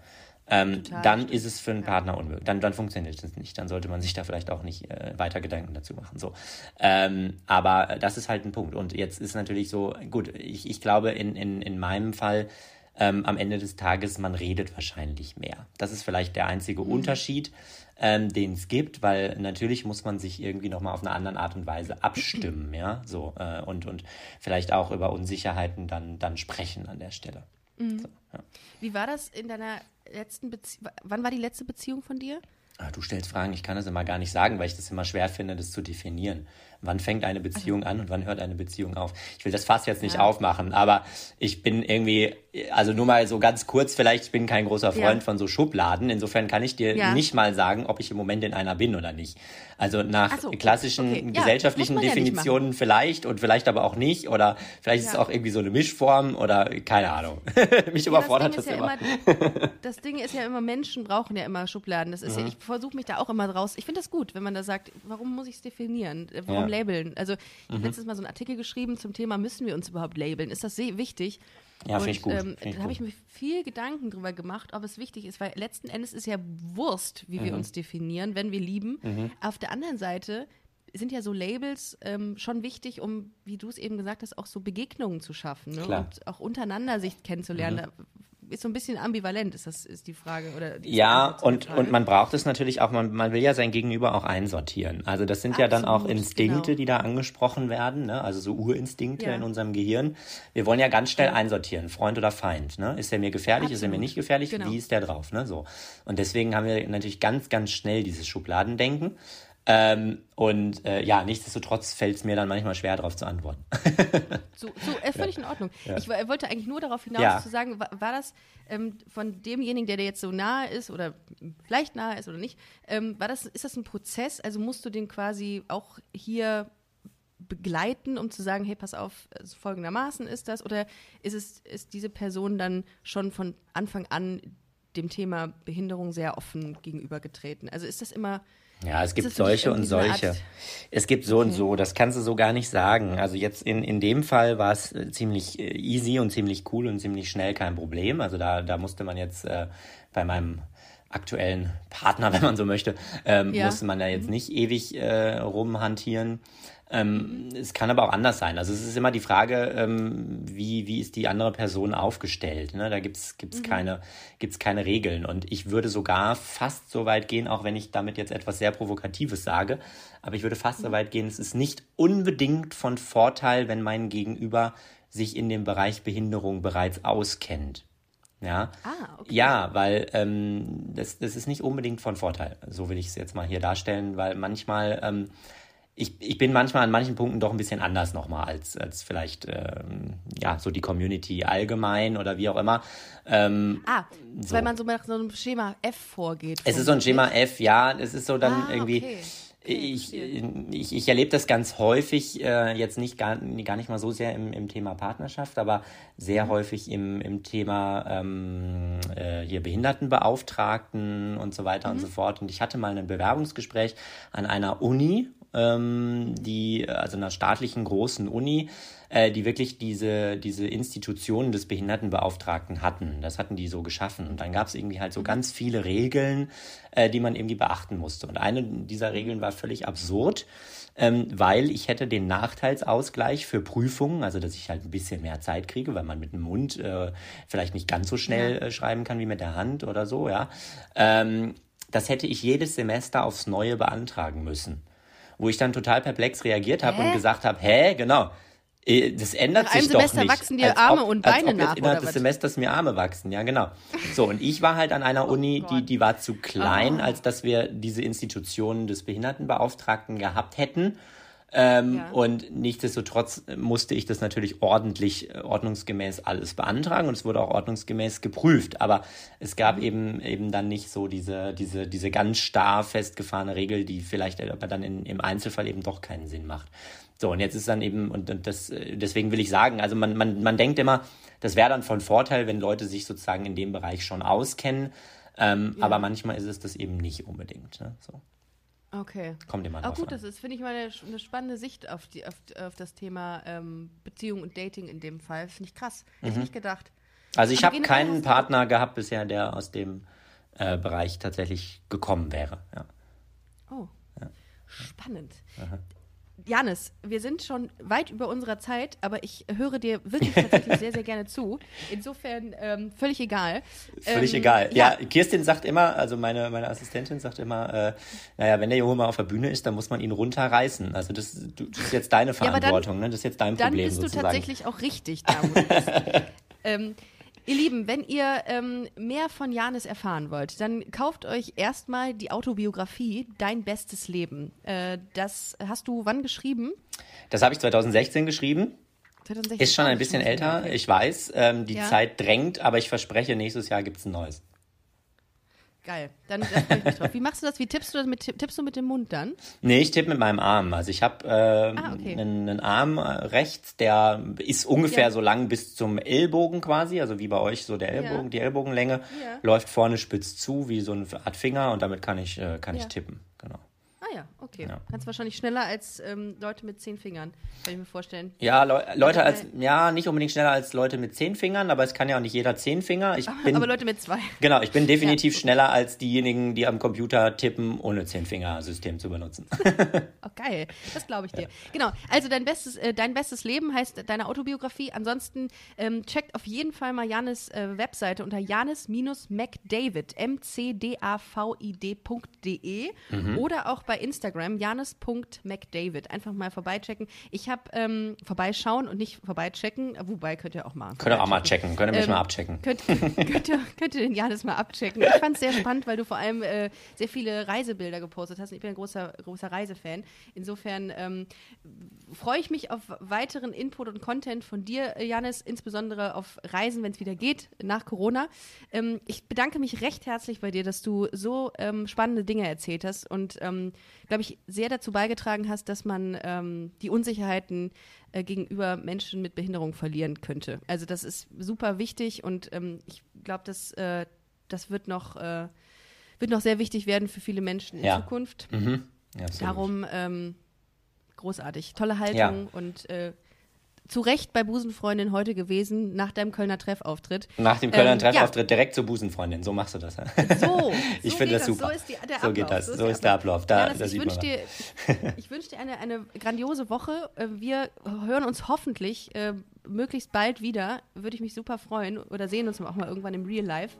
ähm, dann ist es für einen Partner unmöglich. Dann, dann funktioniert es nicht. Dann sollte man sich da vielleicht auch nicht äh, weiter Gedanken dazu machen. So. Ähm, aber das ist halt ein Punkt. Und jetzt ist natürlich so, gut, ich, ich glaube, in, in, in meinem Fall ähm, am Ende des Tages, man redet wahrscheinlich mehr. Das ist vielleicht der einzige Unterschied, ähm, den es gibt, weil natürlich muss man sich irgendwie nochmal auf eine andere Art und Weise abstimmen, ja, so, äh, und, und vielleicht auch über Unsicherheiten dann, dann sprechen an der Stelle. So, ja. Wie war das in deiner letzten Beziehung? Wann war die letzte Beziehung von dir? Ah, Du stellst Fragen, ich kann das immer gar nicht sagen, weil ich das immer schwer finde, das zu definieren. Wann fängt eine Beziehung an und wann hört eine Beziehung auf? Ich will das Fass jetzt nicht Ja. aufmachen, aber ich bin irgendwie, also nur mal so ganz kurz, vielleicht, ich bin kein großer Freund Ja. von so Schubladen. Insofern kann ich dir Ja. nicht mal sagen, ob ich im Moment in einer bin oder nicht. Also nach Ach so, klassischen okay. Gesellschaftlichen Definitionen vielleicht und vielleicht aber auch nicht. Oder vielleicht ist es auch irgendwie so eine Mischform oder keine Ahnung. Mich überfordert das, das, Ding immer. ist ja immer. Das Ding ist ja immer, Menschen brauchen ja immer Schubladen. Das ist Mhm. ja, ich versuche mich da auch immer draus. Ich finde das gut, wenn man da sagt, warum muss ich es definieren? Warum. Labeln? Also, ich habe letztes Mal so einen Artikel geschrieben zum Thema, müssen wir uns überhaupt labeln? Ist das sehr wichtig? Ja, finde ich gut. Ähm, Finde ich da habe ich mir viel Gedanken drüber gemacht, ob es wichtig ist, weil letzten Endes ist ja Wurst, wie Mhm. wir uns definieren, wenn wir lieben. Auf der anderen Seite sind ja so Labels ähm, schon wichtig, um, wie du es eben gesagt hast, auch so Begegnungen zu schaffen ne? Mhm. und auch untereinander sich kennenzulernen. Da ist so ein bisschen ambivalent, ist das ist die Frage oder Ja, und, Frage. und man braucht es natürlich auch, man, man will ja sein Gegenüber auch einsortieren. Also das sind ja dann auch Absolut, Instinkte, genau. die da angesprochen werden, ne? also so Urinstinkte Ja. in unserem Gehirn. Wir wollen ja ganz schnell einsortieren, Freund oder Feind. Ne? Ist er mir gefährlich, ist er mir Absolut. nicht gefährlich, Genau. wie ist der drauf? Ne? So. Und deswegen haben wir natürlich ganz, ganz schnell dieses Schubladendenken. Ähm, und äh, ja, nichtsdestotrotz fällt es mir dann manchmal schwer, darauf zu antworten. So, so äh, völlig in Ordnung. Ich wo- wollte eigentlich nur darauf hinaus Ja. zu sagen, war, war das ähm, von demjenigen, der dir jetzt so nahe ist oder vielleicht nahe ist oder nicht, ähm, war das, ist das ein Prozess? Also musst du den quasi auch hier begleiten, um zu sagen, hey, pass auf, also folgendermaßen ist das? Oder ist es, ist diese Person dann schon von Anfang an dem Thema Behinderung sehr offen gegenübergetreten? Also ist das immer Ja, es gibt solche und solche. Art- Es gibt so und so, das kannst du so gar nicht sagen. Also jetzt in, in dem Fall war es äh, ziemlich äh, easy und ziemlich cool und ziemlich schnell kein Problem. Also da, da musste man jetzt äh, bei meinem aktuellen Partner, wenn man so möchte, ähm, Ja. musste man da jetzt nicht ewig äh, rumhantieren. Ähm, Es kann aber auch anders sein. Also es ist immer die Frage, ähm, wie, wie ist die andere Person aufgestellt. Ne? Da gibt's gibt's keine, gibt's keine Regeln. Und ich würde sogar fast so weit gehen, auch wenn ich damit jetzt etwas sehr Provokatives sage, aber ich würde fast so weit gehen, es ist nicht unbedingt von Vorteil, wenn mein Gegenüber sich in dem Bereich Behinderung bereits auskennt. Ja, Ah, okay. ja, weil ähm, das, das ist nicht unbedingt von Vorteil. So will ich es jetzt mal hier darstellen, weil manchmal, ähm, ich, ich bin manchmal an manchen Punkten doch ein bisschen anders nochmal als, als vielleicht, ähm, ja, so die Community allgemein oder wie auch immer. Ähm, Ah, So. weil man so nach so einem Schema F vorgeht. es ist so ein Schema F, ja, es ist so dann Ah, irgendwie. okay. Ich, ich, ich erlebe das ganz häufig, äh, jetzt nicht gar, gar nicht mal so sehr im, im Thema Partnerschaft, aber sehr häufig im, im Thema ähm, äh, hier Behindertenbeauftragten und so weiter und so fort. Und ich hatte mal ein Bewerbungsgespräch an einer Uni, ähm, die, also einer staatlichen großen Uni, äh, die wirklich diese, diese Institutionen des Behindertenbeauftragten hatten. Das hatten die so geschaffen. Und dann gab es irgendwie halt so ganz viele Regeln, äh, die man irgendwie beachten musste. Und eine dieser Regeln war völlig absurd, ähm, weil ich hätte den Nachteilsausgleich für Prüfungen, also dass ich halt ein bisschen mehr Zeit kriege, weil man mit dem Mund äh, vielleicht nicht ganz so schnell äh, schreiben kann wie mit der Hand oder so, ja. Ähm, das hätte ich jedes Semester aufs Neue beantragen müssen. Wo ich dann total perplex reagiert habe und gesagt habe, hä, genau, äh, das ändert sich doch Semester nicht. wachsen dir Arme ob, und Beine nach, innerhalb des was? Semesters mir Arme wachsen, ja genau. So, und ich war halt an einer Uni, die, die war zu klein, Oh. als dass wir diese Institutionen des Behindertenbeauftragten gehabt hätten. Ähm, Ja. Und nichtsdestotrotz musste ich das natürlich ordentlich, äh, ordnungsgemäß alles beantragen und es wurde auch ordnungsgemäß geprüft. Aber es gab Mhm. eben eben dann nicht so diese, diese, diese ganz starr festgefahrene Regel, die vielleicht aber dann in, im Einzelfall eben doch keinen Sinn macht. So, und jetzt ist dann eben, und, und das, äh, deswegen will ich sagen, also man, man, man denkt immer, das wäre dann von Vorteil, wenn Leute sich sozusagen in dem Bereich schon auskennen. Ähm, Aber manchmal ist es das eben nicht unbedingt. Ne? So, Okay. kommt immer Aber drauf gut, an. das ist, finde ich mal eine, eine spannende Sicht auf, die, auf, auf das Thema ähm, Beziehung und Dating in dem Fall. Finde ich krass. Hätte ich nicht gedacht. Also ich habe keinen Partner gehabt bisher, der aus dem äh, Bereich tatsächlich gekommen wäre. Ja. Oh, spannend. Janis, wir sind schon weit über unserer Zeit, aber ich höre dir wirklich tatsächlich sehr, sehr gerne zu. Insofern ähm, völlig egal. Völlig Ähm, egal. Ja, Kirstin sagt immer, also meine, meine Assistentin sagt immer, äh, naja, wenn der Junge mal auf der Bühne ist, dann muss man ihn runterreißen. Also das, du- das ist jetzt deine aber dann- Verantwortung, ne? Das ist jetzt dein Dann Problem bist du sozusagen. tatsächlich auch richtig da. wo du bist. ähm, ihr Lieben, wenn ihr ähm, mehr von Janis erfahren wollt, dann kauft euch erstmal die Autobiografie Dein bestes Leben. Äh, das hast du wann geschrieben? Das habe ich 2016 geschrieben. 2016. Ist schon Oh, ein bisschen älter, okay. ich weiß. Ähm, die Ja. Zeit drängt, aber ich verspreche, nächstes Jahr gibt's ein neues. Geil. Dann da freue ich mich drauf. Wie machst du das? Wie tippst du das mit, tippst du mit dem Mund dann? Nee, ich tippe mit meinem Arm. Also ich habe äh, Ah, okay. einen, einen Arm äh, rechts, der ist ungefähr Ja. so lang bis zum Ellbogen quasi, also wie bei euch so der Ellbogen, Ja. die Ellbogenlänge Ja. läuft vorne spitz zu, wie so eine Art Finger und damit kann ich, äh, kann ich tippen. Genau. Ah ja, okay. Okay. Kannst wahrscheinlich schneller als ähm, Leute mit zehn Fingern, kann ich mir vorstellen. Ja, Leu Leute Äh, als, ja, nicht unbedingt schneller als Leute mit zehn Fingern, aber es kann ja auch nicht jeder zehn Finger. Ich bin, Aber Leute mit zwei. genau, ich bin definitiv schneller als diejenigen, die am Computer tippen, ohne Zehn-Finger-System zu benutzen. Oh, geil. Das glaube ich dir. Genau. Also dein bestes, äh, dein bestes Leben heißt deine Autobiografie. Ansonsten ähm, checkt auf jeden Fall mal Janis äh, Webseite unter janis-mcdavid, m-c-d-a-v-i-d.de Mhm. oder auch bei Instagram janis.mcdavid. Einfach mal vorbeichecken. Ich habe ähm, vorbeischauen und nicht vorbeichecken, wobei könnt ihr auch mal. Könnt ihr auch mal checken, könnt ihr mich Ähm, mal abchecken. Könnt, könnt, ihr, könnt ihr den Janis mal abchecken. Ich fand es sehr spannend, weil du vor allem äh, sehr viele Reisebilder gepostet hast. Ich bin ein großer, großer Reisefan. Insofern ähm, freue ich mich auf weiteren Input und Content von dir, äh, Janis, insbesondere auf Reisen, wenn es wieder geht, nach Corona. Ähm, ich bedanke mich recht herzlich bei dir, dass du so ähm, spannende Dinge erzählt hast und, ähm, glaube ich, sehr dazu beigetragen hast, dass man ähm, die Unsicherheiten äh, gegenüber Menschen mit Behinderung verlieren könnte. Also das ist super wichtig und ähm, ich glaube, dass äh, das wird noch, äh, wird noch sehr wichtig werden für viele Menschen in Ja. Zukunft. Mhm. Darum ähm, großartig, tolle Haltung Ja. und äh, zu Recht bei Busenfreundin heute gewesen nach deinem Kölner Treffauftritt. Nach dem Kölner Ähm, Treffauftritt direkt zur Busenfreundin. So machst du das. Ja. So, Ich so finde das super. So, ist die, der So Ablauf, geht das. So ist der Ablauf. Da- Janis, da ich sieht wünsche dir, ich, ich wünsch dir eine, eine grandiose Woche. Äh, Wir hören uns hoffentlich äh, möglichst bald wieder. Würde ich mich super freuen. Oder sehen uns auch mal irgendwann im Real Life.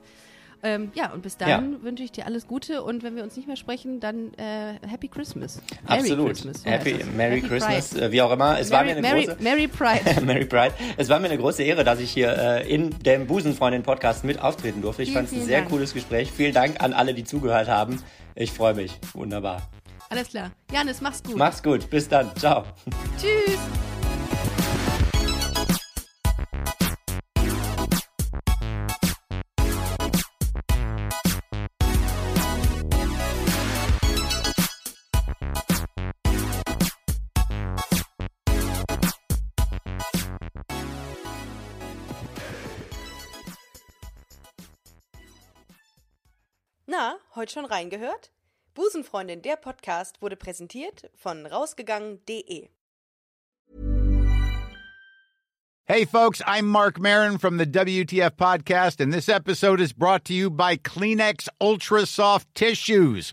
Ähm, ja, und bis dann wünsche ich dir alles Gute und wenn wir uns nicht mehr sprechen, dann äh, Happy Christmas. Merry Absolut. Christmas. so Happy. Merry Happy Christmas, Pride. äh, wie auch immer. Es war mir Merry, eine Merry, große. Merry Pride. Mary Pride. Es war mir eine große Ehre, dass ich hier äh, in dem Busenfreundin-Podcast mit auftreten durfte. Ich fand es ein sehr Dank. cooles Gespräch. Vielen Dank an alle, die zugehört haben. Ich freue mich. Wunderbar. Alles klar. Janis, mach's gut. Mach's gut. Bis dann. Ciao. Tschüss. Heute schon reingehört? Busenfreundin, der Podcast wurde präsentiert von rausgegangen.de. Hey, folks, I'm Mark Marin from the WTF Podcast, and this episode is brought to you by Kleenex Ultra Soft Tissues,